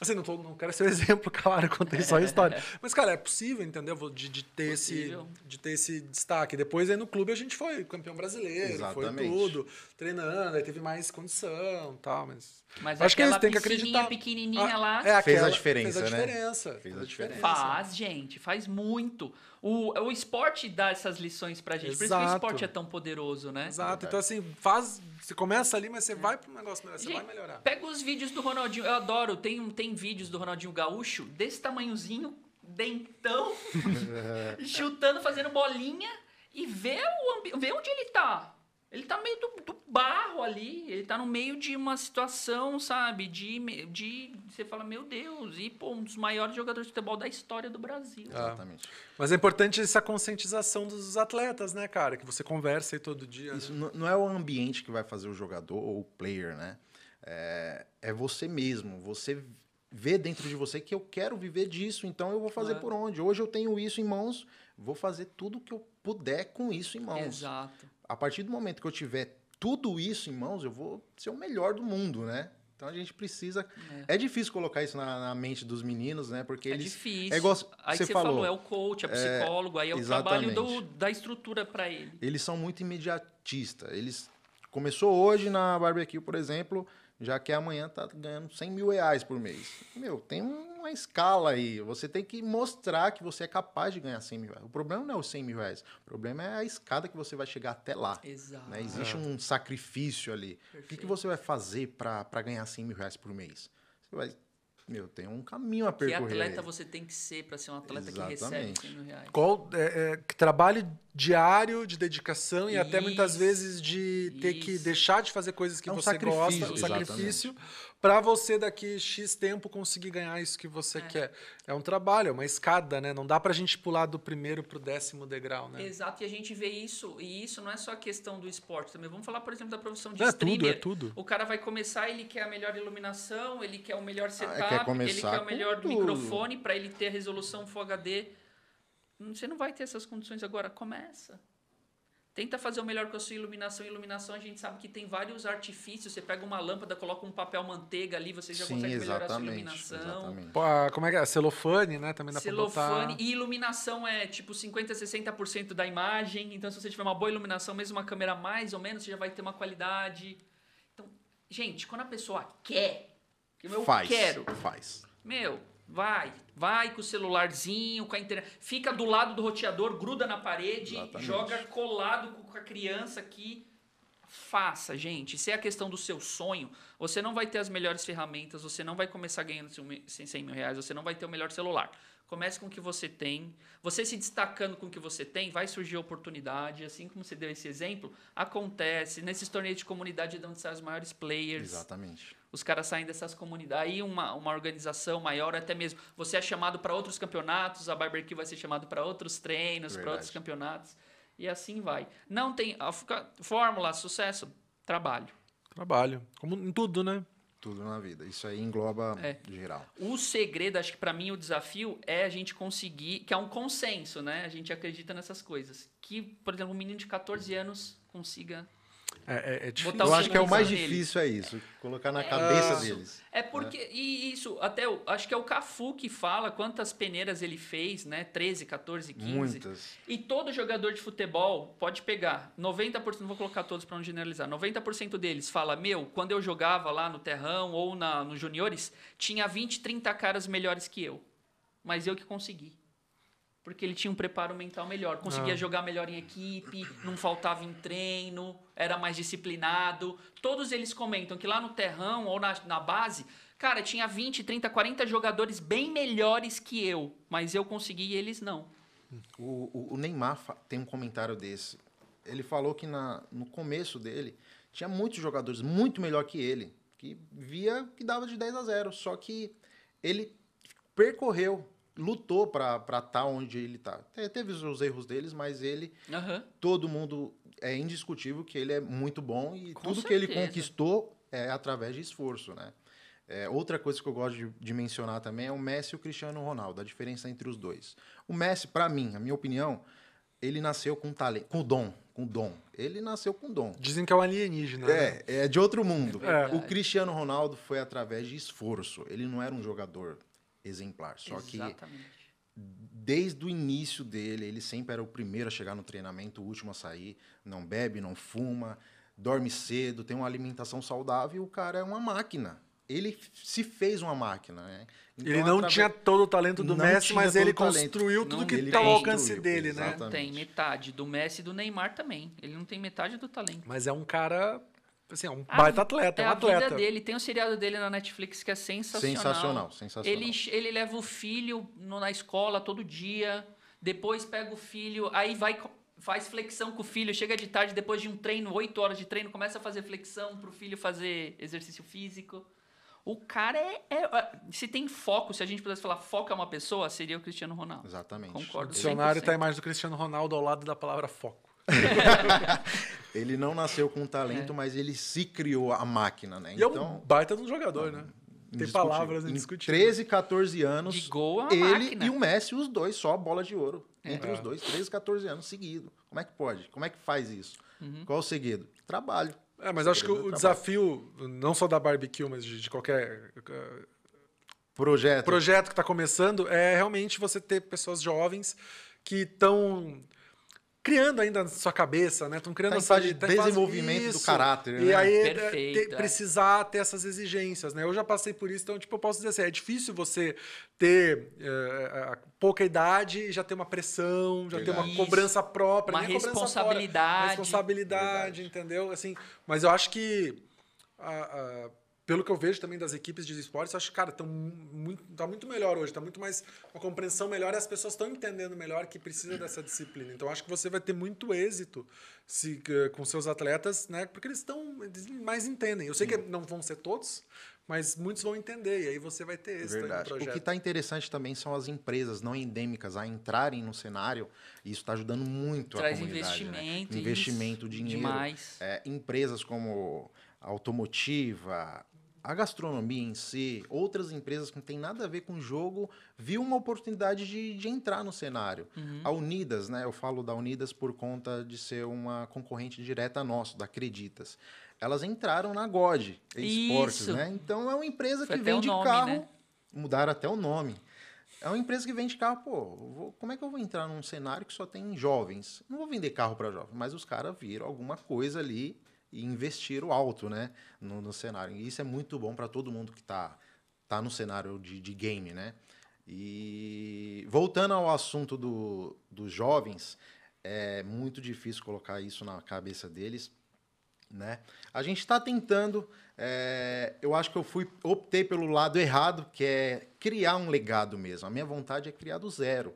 Assim, não, tô, não quero ser o exemplo, claro, contei só a história. Mas, cara, é possível, entendeu? De, de, ter esse, Possível. de ter esse destaque. Depois aí no clube a gente foi campeão brasileiro, Exatamente. foi tudo, treinando, aí teve mais condição e tal, mas. Mas Acho que eles aquela têm que acreditar. pequenininha Ah, lá é Fez a aquela- diferença, Fez a né? diferença. Fez a diferença. Faz, gente, faz muito. O, o esporte dá essas lições pra gente. Por isso que o Exato. esporte é tão poderoso, né? Exato. Então, assim, faz. Você começa ali, mas você vai para um negócio melhor, você Gente, vai melhorar. Pega os vídeos do Ronaldinho. Eu adoro. Tem, um- tem vídeos do Ronaldinho Gaúcho desse tamanhozinho, dentão, chutando, fazendo bolinha e vê, o ambi- vê onde ele tá. Ele tá no meio do, do barro ali, ele tá no meio de uma situação, sabe? De, de. Você fala, meu Deus, e pô, um dos maiores jogadores de futebol da história do Brasil. Ah. Exatamente. Mas é importante essa conscientização dos atletas, né, cara? Que você conversa aí todo dia. Isso né? não é o ambiente que vai fazer o jogador ou o player, né? É, é você mesmo. Você vê dentro de você que eu quero viver disso, então eu vou fazer É. por onde? Hoje eu tenho isso em mãos, vou fazer tudo que eu puder com isso em mãos. Exato. A partir do momento que eu tiver tudo isso em mãos, eu vou ser o melhor do mundo, né? Então a gente precisa. É, difícil colocar isso na, na mente dos meninos, né? Porque É eles. difícil. é igual aí você você falou. falou, é o coach, é o psicólogo, aí é o trabalho do, exatamente. da estrutura para ele. eles são muito imediatistas. Eles começou hoje na barbecue, por exemplo, já que amanhã tá ganhando 100 mil reais por mês. Meu, tem uma escala aí. Você tem que mostrar que você é capaz de ganhar 100 mil reais. O problema não é os 100 mil reais. O problema é a escada que você vai chegar até lá. Exato. né? Existe um sacrifício ali. O que, que Perfeito. você vai fazer para ganhar 100 mil reais por mês? Você vai. Meu, tem um caminho a Que percorrer. atleta aí. você tem que ser para ser um atleta que recebe Exatamente. 100 mil reais? Qual é, é, que trabalho diário de dedicação e até muitas Isso, vezes de ter que isso. deixar de fazer coisas que É um você gosta, um sacrifício, sacrifício, para você daqui X tempo conseguir ganhar isso que você quer. É um trabalho, é uma escada, né? Não dá pra gente pular do primeiro pro décimo degrau, né? Exato, e a gente vê isso, e isso não é só a questão do esporte também. Vamos falar, por exemplo, da profissão de É streamer. tudo, é tudo. O cara vai começar, ele quer a melhor iluminação, ele quer o melhor setup, Ah, quer ele quer o melhor microfone para ele ter resolução Full HD. Você não vai ter essas condições agora, começa. Tenta fazer o melhor com a sua iluminação. Iluminação a gente sabe que tem vários artifícios. Você pega uma lâmpada, coloca um papel manteiga ali, você já Sim, consegue melhorar a sua iluminação. exatamente. Pô, como é que é? Celofane, né? Também dá Celofane e iluminação é tipo 50, 60% da imagem. Então, se você tiver uma boa iluminação, mesmo uma câmera mais ou menos, você já vai ter uma qualidade. Então, gente, quando a pessoa quer, que eu faz. quero, Faz. meu, vai, vai com o celularzinho, com a internet, fica do lado do roteador, gruda na parede, Exatamente. joga colado com a criança aqui. Faça, gente. Se é a questão do seu sonho, você não vai ter as melhores ferramentas, você não vai começar ganhando 100 mil reais, você não vai ter o melhor celular. Comece com o que você tem. Você se destacando com o que você tem, vai surgir oportunidade. Assim como você deu esse exemplo, acontece. Nesses torneios de comunidade é de onde saem os maiores players. Exatamente. Os caras saem dessas comunidades. Aí uma, uma organização maior, até mesmo. Você é chamado para outros campeonatos, a Barbecue vai ser chamado para outros treinos, para outros campeonatos. E assim vai. Não tem. A fórmula, sucesso, trabalho. Trabalho. Como em tudo, né? Tudo na vida. Isso aí engloba É. geral. O segredo, acho que para mim o desafio é a gente conseguir, que é um consenso, né? A gente acredita nessas coisas. Que, por exemplo, um menino de 14 anos consiga É, é, é difícil. Eu acho que é o mais difícil é isso. Colocar na cabeça isso. deles. É porque, e isso, até o- acho que é o Cafu que fala quantas peneiras ele fez, né? 13, 14, 15. Muitas. E todo jogador de futebol pode pegar 90%, não vou colocar todos para não generalizar, 90% deles fala: Meu, quando eu jogava lá no Terrão ou na, nos juniores, tinha 20, 30 caras melhores que eu. Mas eu que consegui. Porque ele tinha um preparo mental melhor, conseguia Ah. jogar melhor em equipe, não faltava em treino, era mais disciplinado. Todos eles comentam que lá no Terrão ou na, na base, cara, tinha 20, 30, 40 jogadores bem melhores que eu, mas eu consegui e eles não. O, o- o Neymar tem um comentário desse. Ele falou que na, no começo dele tinha muitos jogadores muito melhor que ele, que via que dava de 10 a 0. Só que ele percorreu, lutou para estar onde ele está. Teve os erros deles, mas ele, Aham. todo mundo é indiscutível que ele é muito bom e Com tudo que ele certeza. conquistou é através de esforço, né? É, outra coisa que eu gosto de, de mencionar também é o Messi e o Cristiano Ronaldo, a diferença entre os dois. O Messi, para mim, a minha opinião, ele nasceu com talento, com dom, com dom. Ele nasceu com dom. Dizem que é um alienígena. né? É, é de outro mundo. É. O Cristiano Ronaldo foi através de esforço. Ele não era um jogador exemplar, só que Exatamente. desde o início dele, ele sempre era o primeiro a chegar no treinamento, o último a sair, não bebe, não fuma, dorme cedo, tem uma alimentação saudável, o cara é uma máquina. Ele se fez uma máquina, né? Então, ele não através- tinha todo o talento do Não Messi, mas ele construiu tudo Não que tem. está ao Ele alcance dele, né? Não tem metade do Messi e do Neymar também. Ele não tem metade do talento. Mas é um cara, assim, é um A baita atleta, é é um a vida atleta. dele. Tem o seriado dele na Netflix que é sensacional. Sensacional, sensacional. Ele, ele leva o filho no- na escola todo dia, depois pega o filho, aí vai, faz flexão com o filho, chega de tarde depois de um treino, 8 horas de treino, começa a fazer flexão pro filho fazer exercício físico. O cara é, é- Se tem foco, se a gente pudesse falar foco é uma pessoa, seria o Cristiano Ronaldo. Exatamente. O Concordo. dicionário 100%. tá a imagem do Cristiano Ronaldo ao lado da palavra foco. Ele não nasceu com É. talento, mas ele se criou a máquina, né? E é um Então, baita de um jogador, né? Tem palavras Em indiscutíveis. 13, 14 anos, De gol é ele máquina. e o Messi, os dois, só bola de ouro. Entre É. os dois, 13, 14 anos seguido. Como é que pode? Como é que faz isso? Uhum. Qual o segredo? Trabalho. É, mas acho que o Trabalho. desafio, não só da barbecue, mas de, de qualquer uh, Projeto. projeto que está começando, é realmente você ter pessoas jovens que estão criando ainda na sua cabeça, né? Estão criando Tá essa de tá desenvolvimento do Isso. caráter, E né? aí é, Perfeito, ter- é. precisar ter essas exigências, né? Eu já passei por isso, então tipo eu posso dizer assim, é difícil você ter eh, pouca idade e já ter uma pressão, já ter uma Verdade. cobrança própria, Uma nem cobrança fora, responsabilidade. responsabilidade, Verdade. entendeu? Assim, mas eu acho que a- a- pelo que eu vejo também das equipes de esportes, eu acho que, cara, tão muito, tá muito melhor hoje, tá muito mais uma compreensão melhor e as pessoas estão entendendo melhor que precisa dessa disciplina. Então, acho que você vai ter muito êxito se, eh, com seus atletas, né? Porque eles estão, mais entendem. Eu sei que não vão ser todos, mas muitos vão entender e aí você vai ter êxito Verdade. O projeto. que está interessante também são as empresas não endêmicas a entrarem no cenário. E isso está ajudando muito Traz a comunidade. né? investimento. Investimento, isso, dinheiro. Demais. É, empresas como a automotiva, a gastronomia em si, outras empresas que não tem nada a ver com o jogo, viu uma oportunidade de, de entrar no cenário. Uhum. A Unidas, né? Eu falo da Unidas por conta de ser uma concorrente direta nossa, da Acreditas. Elas entraram na God Esportes, né? Então é uma empresa Foi que vende nome, carro. né? Mudaram até o nome. É uma empresa que vende carro, pô, vou- como é que eu vou entrar num cenário que só tem jovens? Não vou vender carro para jovens, mas os caras viram alguma coisa ali e investiram alto, né, no, no cenário. E isso é muito bom para todo mundo que tá, tá no cenário de, de game, né? E voltando ao assunto do, dos jovens, é muito difícil colocar isso na cabeça deles, né? A gente está tentando, é, eu acho que eu fui optei pelo lado errado, que é criar um legado mesmo. A minha vontade é criar do zero.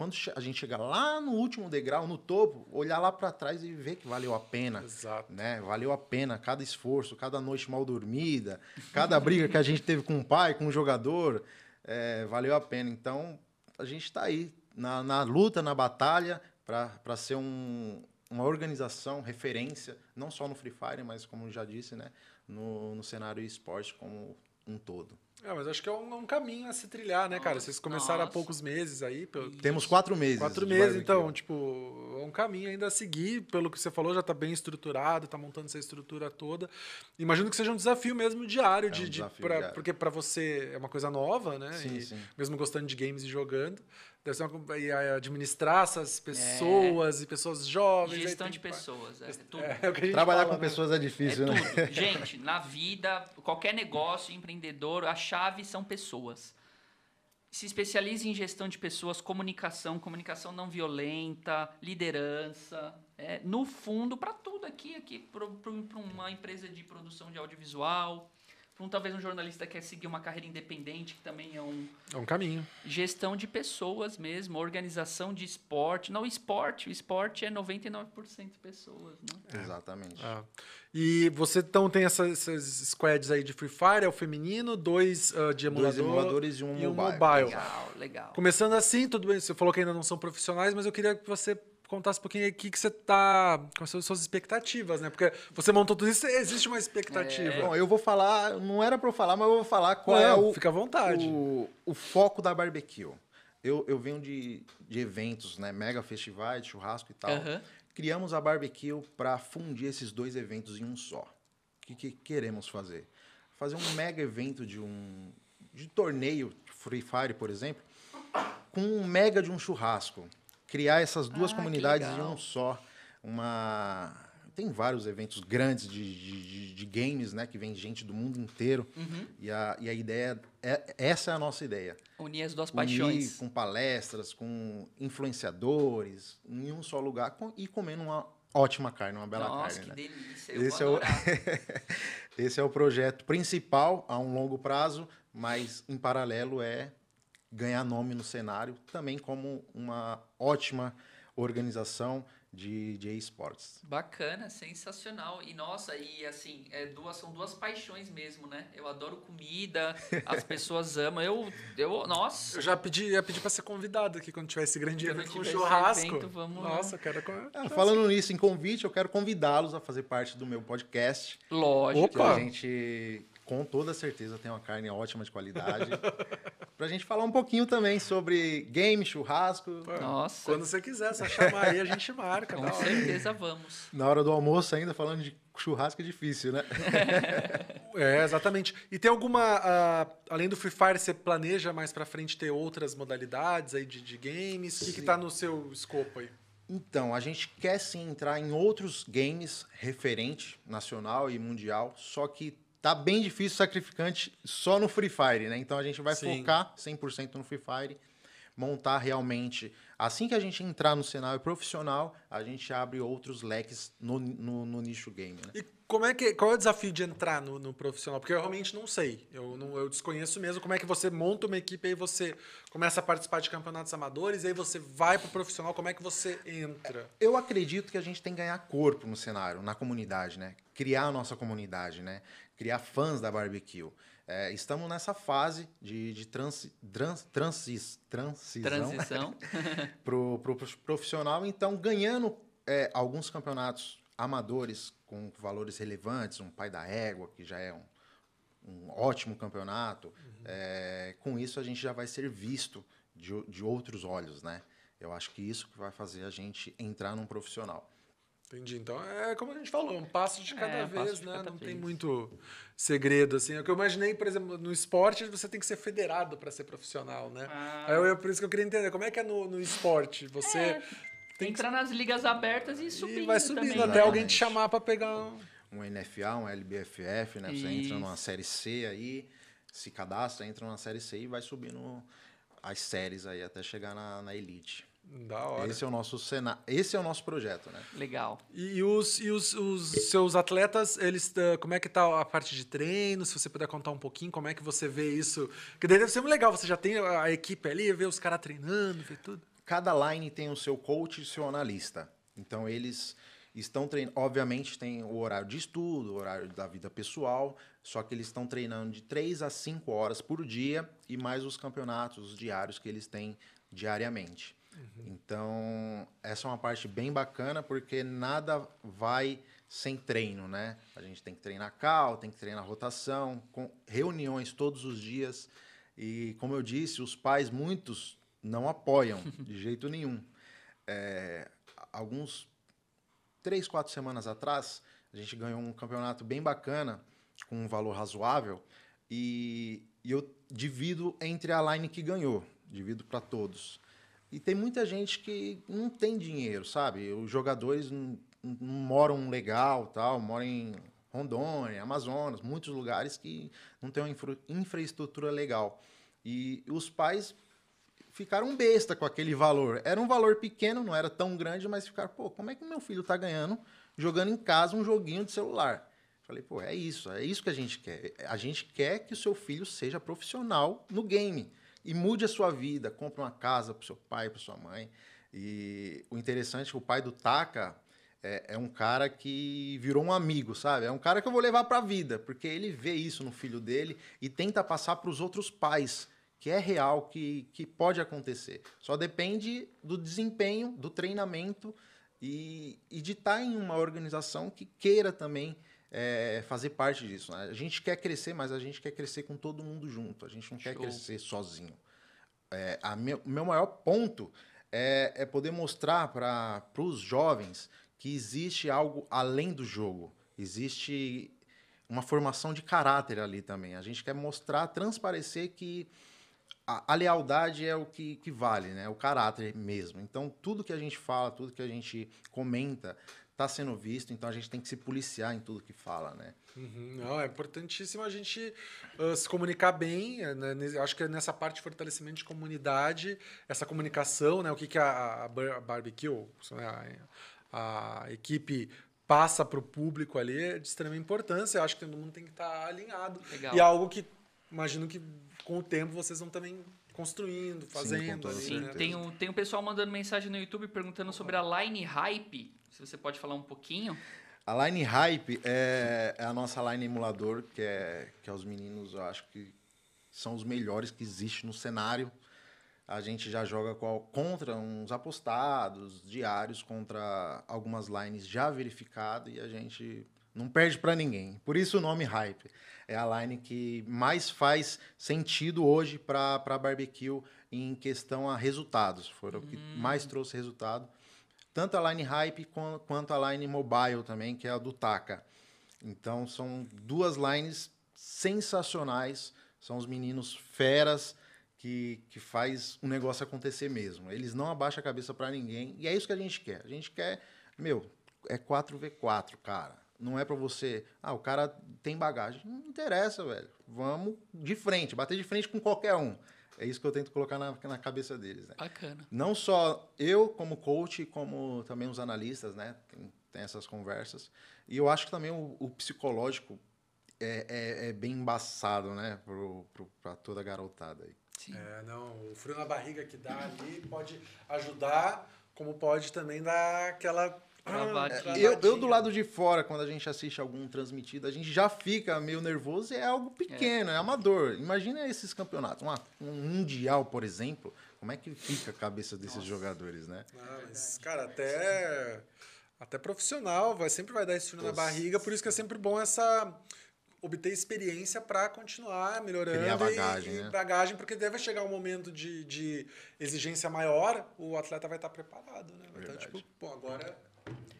Quando a gente chegar lá no último degrau, no topo, olhar lá para trás e ver que valeu a pena Exato. né? Valeu a pena cada esforço, cada noite mal dormida, cada briga que a gente teve com o pai, com o jogador, é, valeu a pena. Então, a gente está aí na, na luta, na batalha, para ser um- uma organização, referência, não só no Free Fire, mas, como já disse, né? no, no cenário esporte como um todo. É, mas acho que é um, é um caminho a se trilhar, né, cara? Vocês começaram há Nossa. poucos meses aí. pelo- Temos quatro meses. Quatro meses, então, tipo, é um caminho ainda a seguir, pelo que você falou, já tá bem estruturado, tá montando essa estrutura toda. Imagino que seja um desafio mesmo diário, É de, um de- pra- diário. porque para você é uma coisa nova, né? Sim, E sim. Mesmo gostando de games e jogando. Deve ser uma, e administrar essas pessoas e pessoas jovens. Gestão tem de pessoas, é, tudo. É, é Trabalhar fala, com né? pessoas é É difícil, né? tudo. Gente, na vida, qualquer negócio, empreendedor, a chave são pessoas. Se especialize em gestão de pessoas, comunicação, comunicação não violenta, liderança. É, no fundo, para tudo aqui, aqui para uma empresa de produção de audiovisual, para um, talvez um jornalista que quer seguir uma carreira independente, que também é um, É um caminho. gestão de pessoas mesmo, organização de esporte. Não, esporte, o esporte é 99% pessoas, né? Exatamente. Ah. E você então tem essas, essas squads aí de Free Fire, é o feminino, dois ah, de emulador Dois emuladores e um e um mobile. mobile. Legal, legal. Começando assim, tudo bem, você falou que ainda não são profissionais, mas eu queria que você contasse um pouquinho o que, que você tá. Quais são as suas expectativas, né? Porque você montou tudo isso, existe uma expectativa. Bom, eu vou falar, não era para eu falar, mas eu vou falar qual é Não, o, fica à vontade. o, o foco da barbecue. Eu, eu venho de, de eventos, né? Mega festivais, churrasco e tal. Aham. Criamos a barbecue para fundir esses dois eventos em um só. O que, que queremos fazer? Fazer um mega evento de um de torneio de Free Fire, por exemplo, com um mega de um churrasco. Criar essas duas Ah, comunidades em um só. Uma tem vários eventos grandes de, de, de- games, né? Que vem gente do mundo inteiro. Uhum. E, a, e a ideia é essa é a nossa ideia Unir as duas unir paixões. com palestras, com influenciadores, em um só lugar com- e comendo uma ótima carne, uma bela Nossa, carne. que né? delícia. Eu Esse é, o, esse é o projeto principal a um longo prazo, mas em paralelo é ganhar nome no cenário, também como uma ótima organização de, de esportes. Bacana, sensacional. E nossa, e assim, é duas, são duas paixões mesmo, né? Eu adoro comida, as pessoas amam. Eu, eu nossa. Eu já pedi, ia pedir para ser convidado aqui quando tiver esse grande Quando evento com churrasco. evento, vamos lá. Nossa, eu quero comer. Ah, falando nisso, em convite, eu quero convidá-los a fazer parte do meu podcast. Lógico. Que Opa! a gente, com toda certeza, tem uma carne ótima de qualidade. pra gente falar um pouquinho também sobre game, churrasco. Nossa, Quando você quiser, só chamar aí, a gente marca. com hora. certeza vamos. Na hora do almoço ainda, falando de churrasco é difícil, né? É, exatamente. E tem alguma. ah, além do Free Fire, você planeja mais pra frente ter outras modalidades aí de, de games? O que, que tá no seu escopo aí? Então, a gente quer sim entrar em outros games referente nacional e mundial, só que tá bem difícil, sacrificante só no Free Fire, né? Então a gente vai Sim. focar 100% no Free Fire, montar realmente. Assim que a gente entrar no cenário profissional, a gente abre outros leques no, no, no nicho game, né? E como é que, qual é o desafio de entrar no, no profissional? Porque eu realmente não sei. Eu, não, eu desconheço mesmo como é que você monta uma equipe e aí você começa a participar de campeonatos amadores e aí você vai pro profissional. Como é que você entra? Eu acredito que a gente tem que ganhar corpo no cenário, na comunidade, né? Criar a nossa comunidade, né? Criar fãs da barbecue. É, estamos nessa fase de, de transi, trans, transis, transição Transição. pro, pro profissional, então ganhando é, alguns campeonatos amadores com valores relevantes, um pai da égua, que já é um, um ótimo campeonato, é, com isso a gente já vai ser visto de, o- de outros olhos, né? Eu acho que isso que vai fazer a gente entrar num profissional. Entendi. Então é como a gente falou, um passo de cada É, passo vez, de né? cada não tem vez. muito segredo, assim. É o que eu imaginei, por exemplo, no esporte, você tem que ser federado para ser profissional, né? Ah. Aí eu, é por isso que eu queria entender, como é que é no, no esporte? Você É, tem que Entrar nas ligas abertas e subindo e vai subindo também, até alguém te chamar para pegar um... Um NFA, um LBFF, né? Você entra numa série C aí, se cadastra, entra numa série C e vai subindo as séries aí até chegar na, na Elite. Da hora. Esse é o nosso cena... Esse é o nosso projeto, né? Legal. E, os, e os, os seus atletas, eles como é que tá a parte de treino? Se você puder contar um pouquinho, como é que você vê isso? Porque daí deve ser muito legal, você já tem a equipe ali, vê os caras treinando, vê tudo. Cada line tem o seu coach e o seu analista. Então eles estão treinando. Obviamente tem o horário de estudo, o horário da vida pessoal, só que eles estão treinando de 3 a 5 horas por dia e mais os campeonatos diários que eles têm diariamente. Então, essa é uma parte bem bacana porque nada vai sem treino, né? A gente tem que treinar cal, tem que treinar rotação, com reuniões todos os dias. E, como eu disse, os pais, muitos, não apoiam de jeito nenhum. É, alguns três, quatro semanas atrás, a gente ganhou um campeonato bem bacana, com um valor razoável, e, e eu divido entre a line que ganhou, divido para todos. E tem muita gente que não tem dinheiro, sabe? Os jogadores não, não moram legal, tal, moram em Rondônia, Amazonas, muitos lugares que não tem uma infra- infraestrutura legal. E os pais ficaram besta com aquele valor. Era um valor pequeno, não era tão grande, mas ficaram, pô, como é que meu filho tá ganhando jogando em casa um joguinho de celular? Falei, pô, é isso, é isso que a gente quer. A gente quer que o seu filho seja profissional no game e mude a sua vida, compre uma casa pro seu pai, para sua mãe. E o interessante é que o pai do Taka é, é um cara que virou um amigo, sabe? É um cara que eu vou levar para a vida, porque ele vê isso no filho dele e tenta passar para os outros pais, que é real, que, que pode acontecer. Só depende do desempenho, do treinamento e, e de estar em uma organização que queira também é, fazer parte disso. né? A gente quer crescer, mas a gente quer crescer com todo mundo junto. A gente não quer Show. crescer sozinho. É, a meu, meu maior ponto é, é poder mostrar para os jovens que existe algo além do jogo. Existe uma formação de caráter ali também. A gente quer mostrar, transparecer que a, a lealdade é o que, que vale, né? O caráter mesmo. Então, tudo que a gente fala, tudo que a gente comenta, está sendo visto. Então, a gente tem que se policiar em tudo que fala, né? Uhum, Não, é importantíssimo a gente ah, se comunicar bem. né, acho que é nessa parte de fortalecimento de comunidade, essa comunicação, né? O que, que a, a Bar- a barbecue, a, a equipe passa para o público ali é de extrema importância. Eu acho que todo mundo tem que estar alinhado. Legal. E é algo que imagino que com o tempo vocês vão também construindo, fazendo. ali, Sim, né? tem um, tem um pessoal mandando mensagem no YouTube perguntando sobre a Line Hype. Se você pode falar um pouquinho. A Line Hype é, é a nossa line emulador, que é, que é os meninos, eu acho que são os melhores que existe no cenário. A gente já joga qual- contra uns apostados, diários, contra algumas lines já verificadas e a gente não perde para ninguém. Por isso o nome Hype. É a line que mais faz sentido hoje para barbecue em questão a resultados. Foram o que mais trouxe resultado tanto a line hype quan- quanto a line mobile também, que é a do Taka. Então são duas lines sensacionais, são os meninos feras que, que faz o negócio acontecer mesmo. Eles não abaixam a cabeça para ninguém e é isso que a gente quer. A gente quer, meu, é 4v4, cara. Não é para você, ah, o cara tem bagagem. Não interessa, velho. Vamos de frente, bater de frente com qualquer um. É isso que eu tento colocar na, na cabeça deles, né? Bacana. não só eu como coach, como também os analistas, né? Tem, tem essas conversas. E eu acho que também o, o psicológico é, é- é bem embaçado, né? Para toda a garotada aí. Sim. É, não, o frio na barriga que dá ali pode ajudar, como pode também dar aquela. Ah, Eu, eu do lado de fora, quando a gente assiste algum transmitido, a gente já fica meio nervoso e é algo pequeno, é, amador. Imagina esses campeonatos. Uma- um mundial, por exemplo, como é que fica a cabeça desses jogadores, né? Ah, mas, cara, até, até profissional vai, sempre vai dar esse frio na barriga, por isso que é sempre bom essa obter experiência para continuar melhorando Criar e- bagagem, e, né? bagagem, porque deve chegar um momento de, de exigência maior, o atleta vai estar preparado, né? Vai estar Verdade. tipo, pô, agora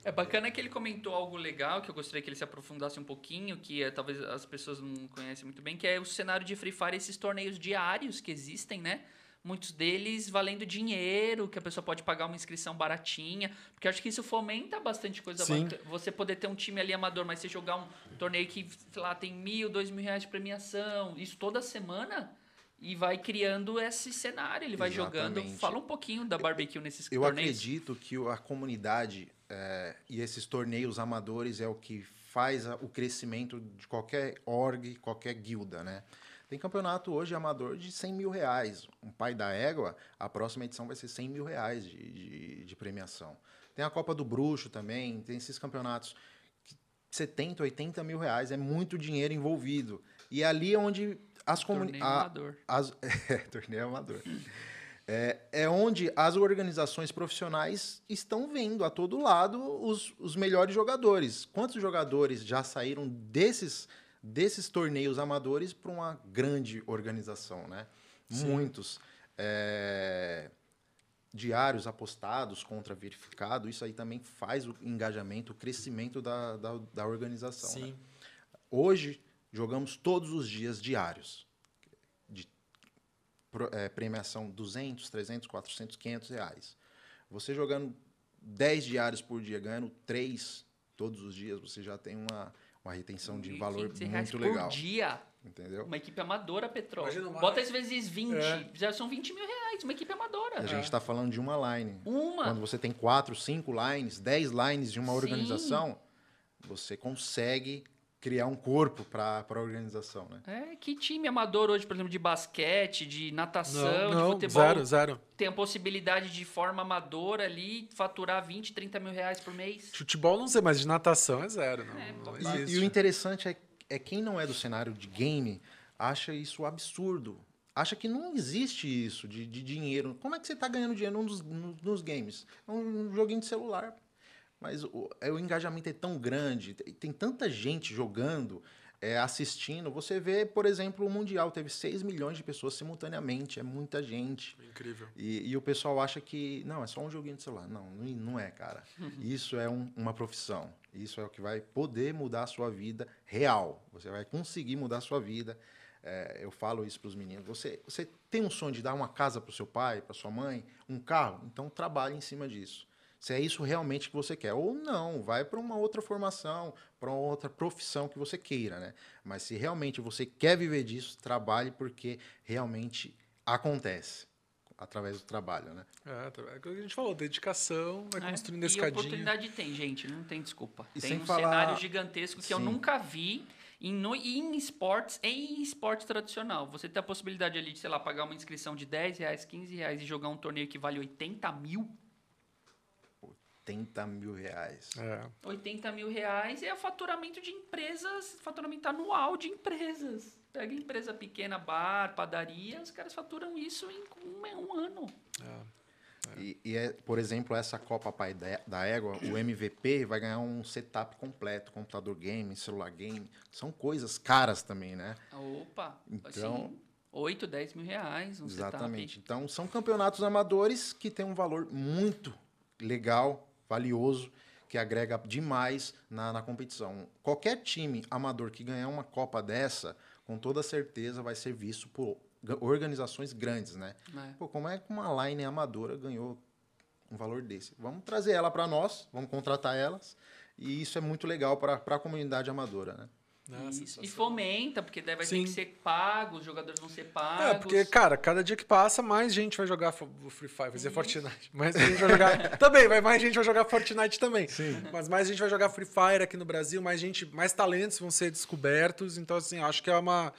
É bacana que ele comentou algo legal, que eu gostaria que ele se aprofundasse um pouquinho, que é, talvez as pessoas não conhecem muito bem, que é o cenário de Free Fire, esses torneios diários que existem, né? Muitos deles valendo dinheiro, que a pessoa pode pagar uma inscrição baratinha, porque eu acho que isso fomenta bastante coisa Sim. bacana. Você poder ter um time ali amador, mas você jogar um torneio que, sei lá, tem mil, dois mil reais de premiação, isso toda semana, e vai criando esse cenário, ele vai jogando. Exatamente. Fala um pouquinho da barbecue nesses Eu torneios. acredito que a comunidade é, e esses torneios amadores é o que faz a- o crescimento de qualquer org, qualquer guilda, né? Tem campeonato hoje amador de 100 mil reais. Um pai da égua, a próxima edição vai ser 100 mil reais de, de, de premiação. Tem a Copa do Bruxo também, tem esses campeonatos que 70, 80 mil reais, é muito dinheiro envolvido. E é ali onde as Torneio comunidades... amador. As, é, torneio amador. É, é onde as organizações profissionais estão vendo a todo lado os, os melhores jogadores. Quantos jogadores já saíram desses, desses torneios amadores para uma grande organização, né? Muitos. É, diários apostados contra verificado, isso aí também faz o engajamento, o crescimento da, da, da organização. né? sim. Hoje, jogamos todos os dias diários. Eh, premiação 200, 300, 400, 500 reais. Você jogando 10 diários por dia, ganhando 3 todos os dias, você já tem uma, uma retenção de valor 1.500 reais muito por legal. dia. Entendeu? Uma equipe amadora, Petrol. Uma- Bota às vezes 20. É. Já são 20 mil reais, uma equipe amadora. E a gente está falando de uma line. Uma. Quando você tem 4, 5 lines, 10 lines de uma Sim. organização, você consegue criar um corpo para a organização, né? É, que time amador hoje, por exemplo, de basquete, de natação, Não, de não, futebol, zero, zero. tem a possibilidade de forma amadora ali faturar 20, 30 mil reais por mês. Futebol não sei, mas de natação é zero. Não, É, não E-. E, o interessante é, é quem não é do cenário de game acha isso absurdo. Acha que não existe isso de, de dinheiro. Como é que você está ganhando dinheiro nos, nos, nos games? É um joguinho de celular. Mas o, é, o engajamento é tão grande, tem, tem tanta gente jogando, é, assistindo. Você vê, por exemplo, o Mundial teve 6 milhões de pessoas simultaneamente. É muita gente. Incrível. E, e o pessoal acha que, não, é só um joguinho de celular. Não, não não é, cara. Isso é um- uma profissão. Isso é o que vai poder mudar a sua vida real. Você vai conseguir mudar a sua vida. É, eu falo isso para os meninos. Você, você tem um sonho de dar uma casa para o seu pai, para sua mãe, um carro? Então trabalhe em cima disso. Se é isso realmente que você quer. Ou não, vai para uma outra formação, para uma outra profissão que você queira, né? Mas se realmente você quer viver disso, trabalhe porque realmente acontece através do trabalho, né? É, é o que a gente falou, dedicação, vai É, construindo a e escadinha. oportunidade tem, gente, não tem desculpa. E tem um falar- cenário gigantesco que eu Sim. nunca vi Em, no, em esportes, em esporte tradicional, você tem a possibilidade ali de, sei lá, pagar uma inscrição de 10 reais, 15 reais e jogar um torneio que vale 80 mil. 80 mil reais. É. 80 mil reais é o faturamento de empresas, faturamento anual de empresas. Pega empresa pequena, bar, padaria, os caras faturam isso em um, um ano. E, e é, por exemplo, essa Copa Pai da, da Égua, o MVP vai ganhar um setup completo, computador game, celular game. São coisas caras também, né? Opa, Então- assim, 8, 10 mil reais, um Exatamente. setup. Então, são campeonatos amadores que têm um valor muito legal, valioso, que agrega demais na, na competição. Qualquer time amador que ganhar uma Copa dessa, com toda certeza vai ser visto por ga- organizações grandes, né? né? Pô, como é que uma line amadora ganhou um valor desse? Vamos trazer ela para nós, vamos contratar elas, e isso é muito legal para a comunidade amadora, né? Isso. E fomenta, porque daí vai Sim. ter que ser pago, os jogadores vão ser pagos. É, porque, cara, cada dia que passa, mais gente vai jogar o Free Fire, vai dizer Isso. Fortnite. Mais gente vai jogar. também, vai mais gente vai jogar Fortnite também. Sim. Mas mais gente vai jogar Free Fire aqui no Brasil, mais gente, mais talentos vão ser descobertos. Então, assim, acho que é uma.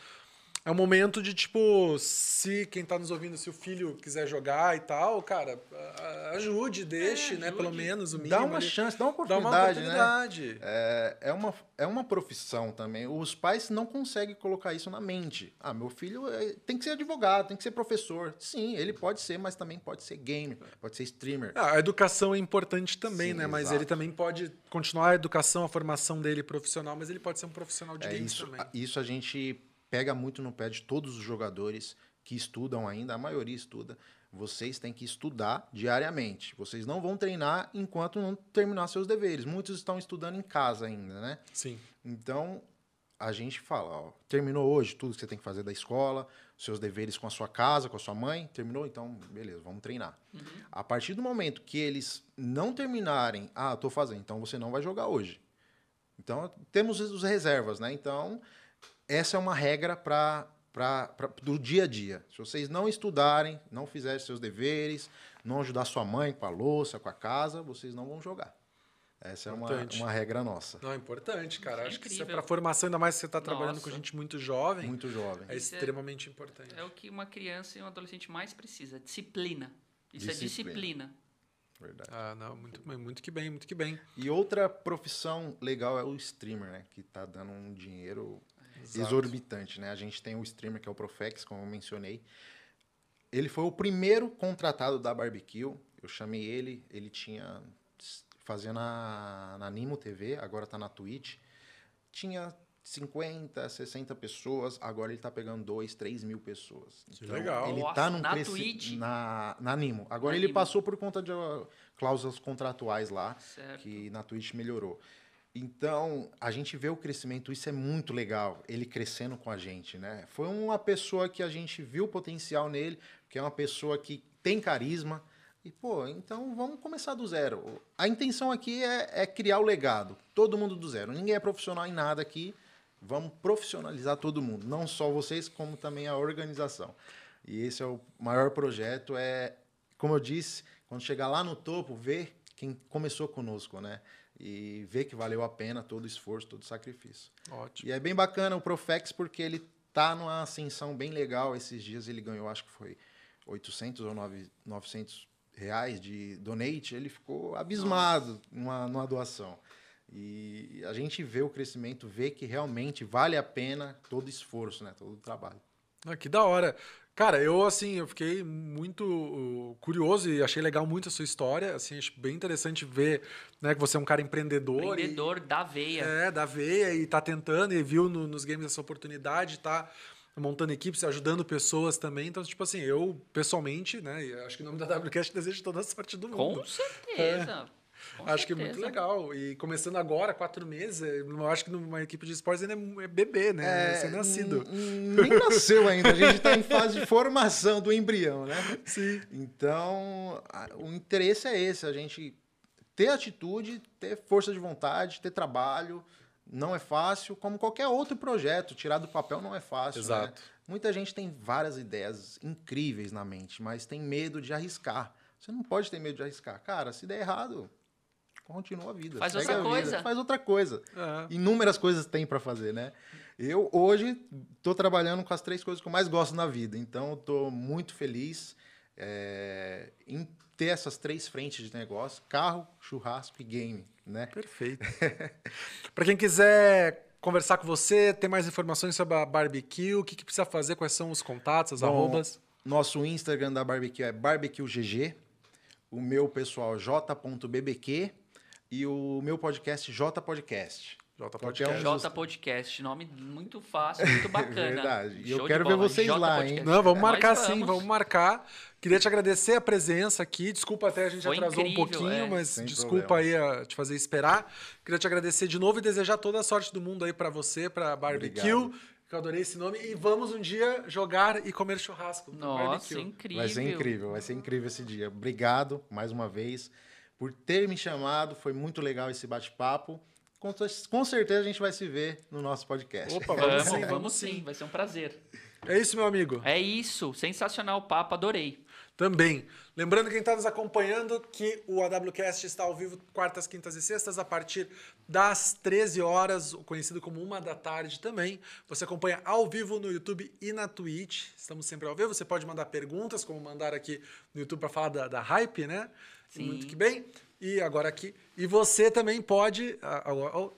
É um momento de, tipo, se quem tá nos ouvindo, se o filho quiser jogar e tal, cara, ajude, deixe, É, né? Pelo menos o mínimo. Dá uma ali. chance, dá uma Dá uma oportunidade, né? oportunidade. É, é, uma, é uma profissão também. Os pais não conseguem colocar isso na mente. Ah, meu filho é- tem que ser advogado, tem que ser professor. Sim, ele pode ser, mas também pode ser gamer, pode ser streamer. Ah, A educação é importante também, Sim, né? Mas exato. ele também pode continuar a educação, a formação dele profissional, mas ele pode ser um profissional de É games isso, também. isso a gente pega muito no pé de todos os jogadores que estudam ainda, a maioria estuda. Vocês têm que estudar diariamente. Vocês não vão treinar enquanto não terminar seus deveres. Muitos estão estudando em casa ainda, né? Sim. Então, a gente fala, ó, terminou hoje tudo que você tem que fazer da escola, seus deveres com a sua casa, com a sua mãe, terminou? Então, beleza, vamos treinar. A partir do momento que eles não terminarem, ah, tô fazendo, então você não vai jogar hoje. Então, temos os reservas, né? Então, essa é uma regra para do dia a dia. Se vocês não estudarem, não fizerem seus deveres, não ajudar sua mãe com a louça, com a casa, vocês não vão jogar. Essa é uma, Importante. uma regra nossa. Não, é importante, cara. Isso é Acho que isso é incrível. para formação, ainda mais se você está trabalhando com Nossa. gente muito jovem, Muito jovem. é Isso é- extremamente importante. É o que uma criança e um adolescente mais precisa, disciplina. Isso é Disciplina. disciplina. Verdade. Ah, não, muito, muito que bem, muito que bem. E outra profissão legal é o streamer, né? Que tá dando um dinheiro Exato. exorbitante, né? A gente tem o streamer que é o Profex, como eu mencionei. Ele foi o primeiro contratado da Barbecue. Eu chamei ele, ele tinha fazia na, na Nimo TV, agora tá na Twitch. Tinha 50, 60 pessoas, agora ele tá pegando 2, 3 mil pessoas. Que legal. Ele Nossa, tá num na cresci- Twitch? Na, na Nimo. Agora Na ele Nimo. passou por conta de uh, cláusulas contratuais lá Certo. que na Twitch melhorou. Então, a gente vê o crescimento, isso é muito legal, ele crescendo com a gente, né? Foi uma pessoa que a gente viu o potencial nele, que é uma pessoa que tem carisma. E, pô, então vamos começar do zero. A intenção aqui é, é criar o legado, todo mundo do zero. Ninguém é profissional em nada aqui, vamos profissionalizar todo mundo, não só vocês, como também a organização. E esse é o maior projeto, é, como eu disse, quando chegar lá no topo, ver quem começou conosco, né? E ver que valeu a pena todo o esforço, todo o sacrifício. Ótimo. E é bem bacana o Profex porque ele tá numa ascensão bem legal. Esses dias ele ganhou, acho que foi 800 ou 9 900 reais de donate. Ele ficou abismado numa, numa doação. E a gente vê o crescimento, vê que realmente vale a pena todo o esforço, né? Todo o trabalho. Ah, que da hora. Cara, eu assim, eu fiquei muito uh, curioso e achei legal muito a sua história. Assim, acho bem interessante ver, né, que você é um cara empreendedor. e- Empreendedor da veia. É, da veia e tá tentando e viu no- nos games essa oportunidade, tá montando equipes, ajudando pessoas também. Então, tipo assim, eu pessoalmente, né, e acho que em nome da WCast desejo toda a sorte do mundo. Com certeza. Com acho que é muito certeza. legal. E começando agora, quatro meses, eu acho que numa equipe de esportes ainda é é bebê, né? É, nascido. n- Nem nasceu ainda, a gente está em fase de formação do embrião, né? Sim. Então, a- o interesse é esse, a gente ter atitude, ter força de vontade, ter trabalho. Não é fácil, como qualquer outro projeto, tirar do papel não é fácil. né? Exato. Muita gente tem várias ideias incríveis na mente, mas tem medo de arriscar. Você não pode ter medo de arriscar. Cara, se der errado, continua a vida. Faz outra vida, coisa. Faz outra coisa. É. Inúmeras coisas tem para fazer, né? Eu hoje estou trabalhando com as três coisas que eu mais gosto na vida, então estou muito feliz é, em ter essas três frentes de negócio: carro, churrasco e game, né? Perfeito. Para quem quiser conversar com você, ter mais informações sobre a barbecue, o que, que precisa fazer, quais são os contatos, as Bom, arrobas? Nosso Instagram da barbecue é barbecuegg, o meu pessoal j.bbq e o meu podcast J Podcast. J Qualquer Podcast. um J Podcast, nome muito fácil, muito bacana. Verdade. E eu quero ver vocês J lá, Podcast. hein? Não, vamos marcar sim, vamos marcar. Queria te agradecer a presença aqui. Desculpa até a gente Foi atrasou um incrível, pouquinho, é. mas Sem desculpa aí a te fazer esperar. Queria te agradecer de novo e desejar toda a sorte do mundo aí para você, para Barbecue. Obrigado. Que eu adorei esse nome. E vamos um dia jogar e comer churrasco. no Nossa, barbecue. incrível. Vai ser incrível, vai ser incrível esse dia. Obrigado mais uma vez por ter me chamado. Foi muito legal esse bate-papo. Com, com certeza a gente vai se ver no nosso podcast. Opa, Vamos, vamos sim, vamos, sim, vai ser um prazer. É isso, meu amigo. É isso, sensacional o papo, adorei. Também. Lembrando quem está nos acompanhando que o AWCast está ao vivo quartas, quintas e sextas a partir das 13 horas, o conhecido como uma da tarde também. Você acompanha ao vivo no YouTube e na Twitch. Estamos sempre ao vivo. Você pode mandar perguntas, como mandar aqui no YouTube para falar da, da hype, né? Sim. Muito que bem. E agora aqui. E você também pode. oh,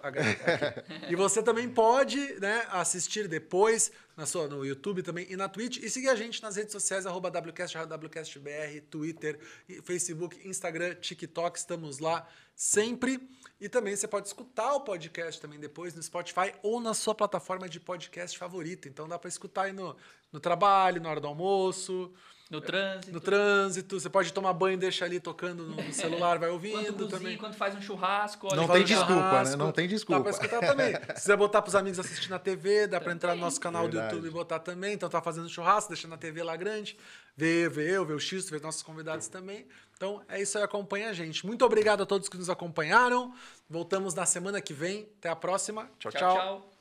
e você também pode né, assistir depois na sua, no YouTube também e na Twitch. E seguir a gente nas redes sociais, arroba WCast, WCastBR, Twitter, Facebook, Instagram, TikTok. Estamos lá sempre. E também você pode escutar o podcast também depois no Spotify ou na sua plataforma de podcast favorita. Então dá para escutar aí no, no trabalho, na hora do almoço. No trânsito. No trânsito, você pode tomar banho e deixar ali tocando no celular, vai Quando ouvindo cozinha, também. quando faz um churrasco. olha Não tem um desculpa, né? churrasco, Não tem desculpa. Dá pra escutar também. Se quiser botar pros amigos assistir na TV, dá pra entrar no nosso canal do Verdade. YouTube e botar também. Então tá fazendo churrasco, deixando a TV lá grande. Ver, ver eu, ver o X, ver nossos convidados também. Então é isso aí, acompanha a gente. Muito obrigado a todos que nos acompanharam. Voltamos na semana que vem. Até a próxima. tchau. Tchau, tchau. tchau.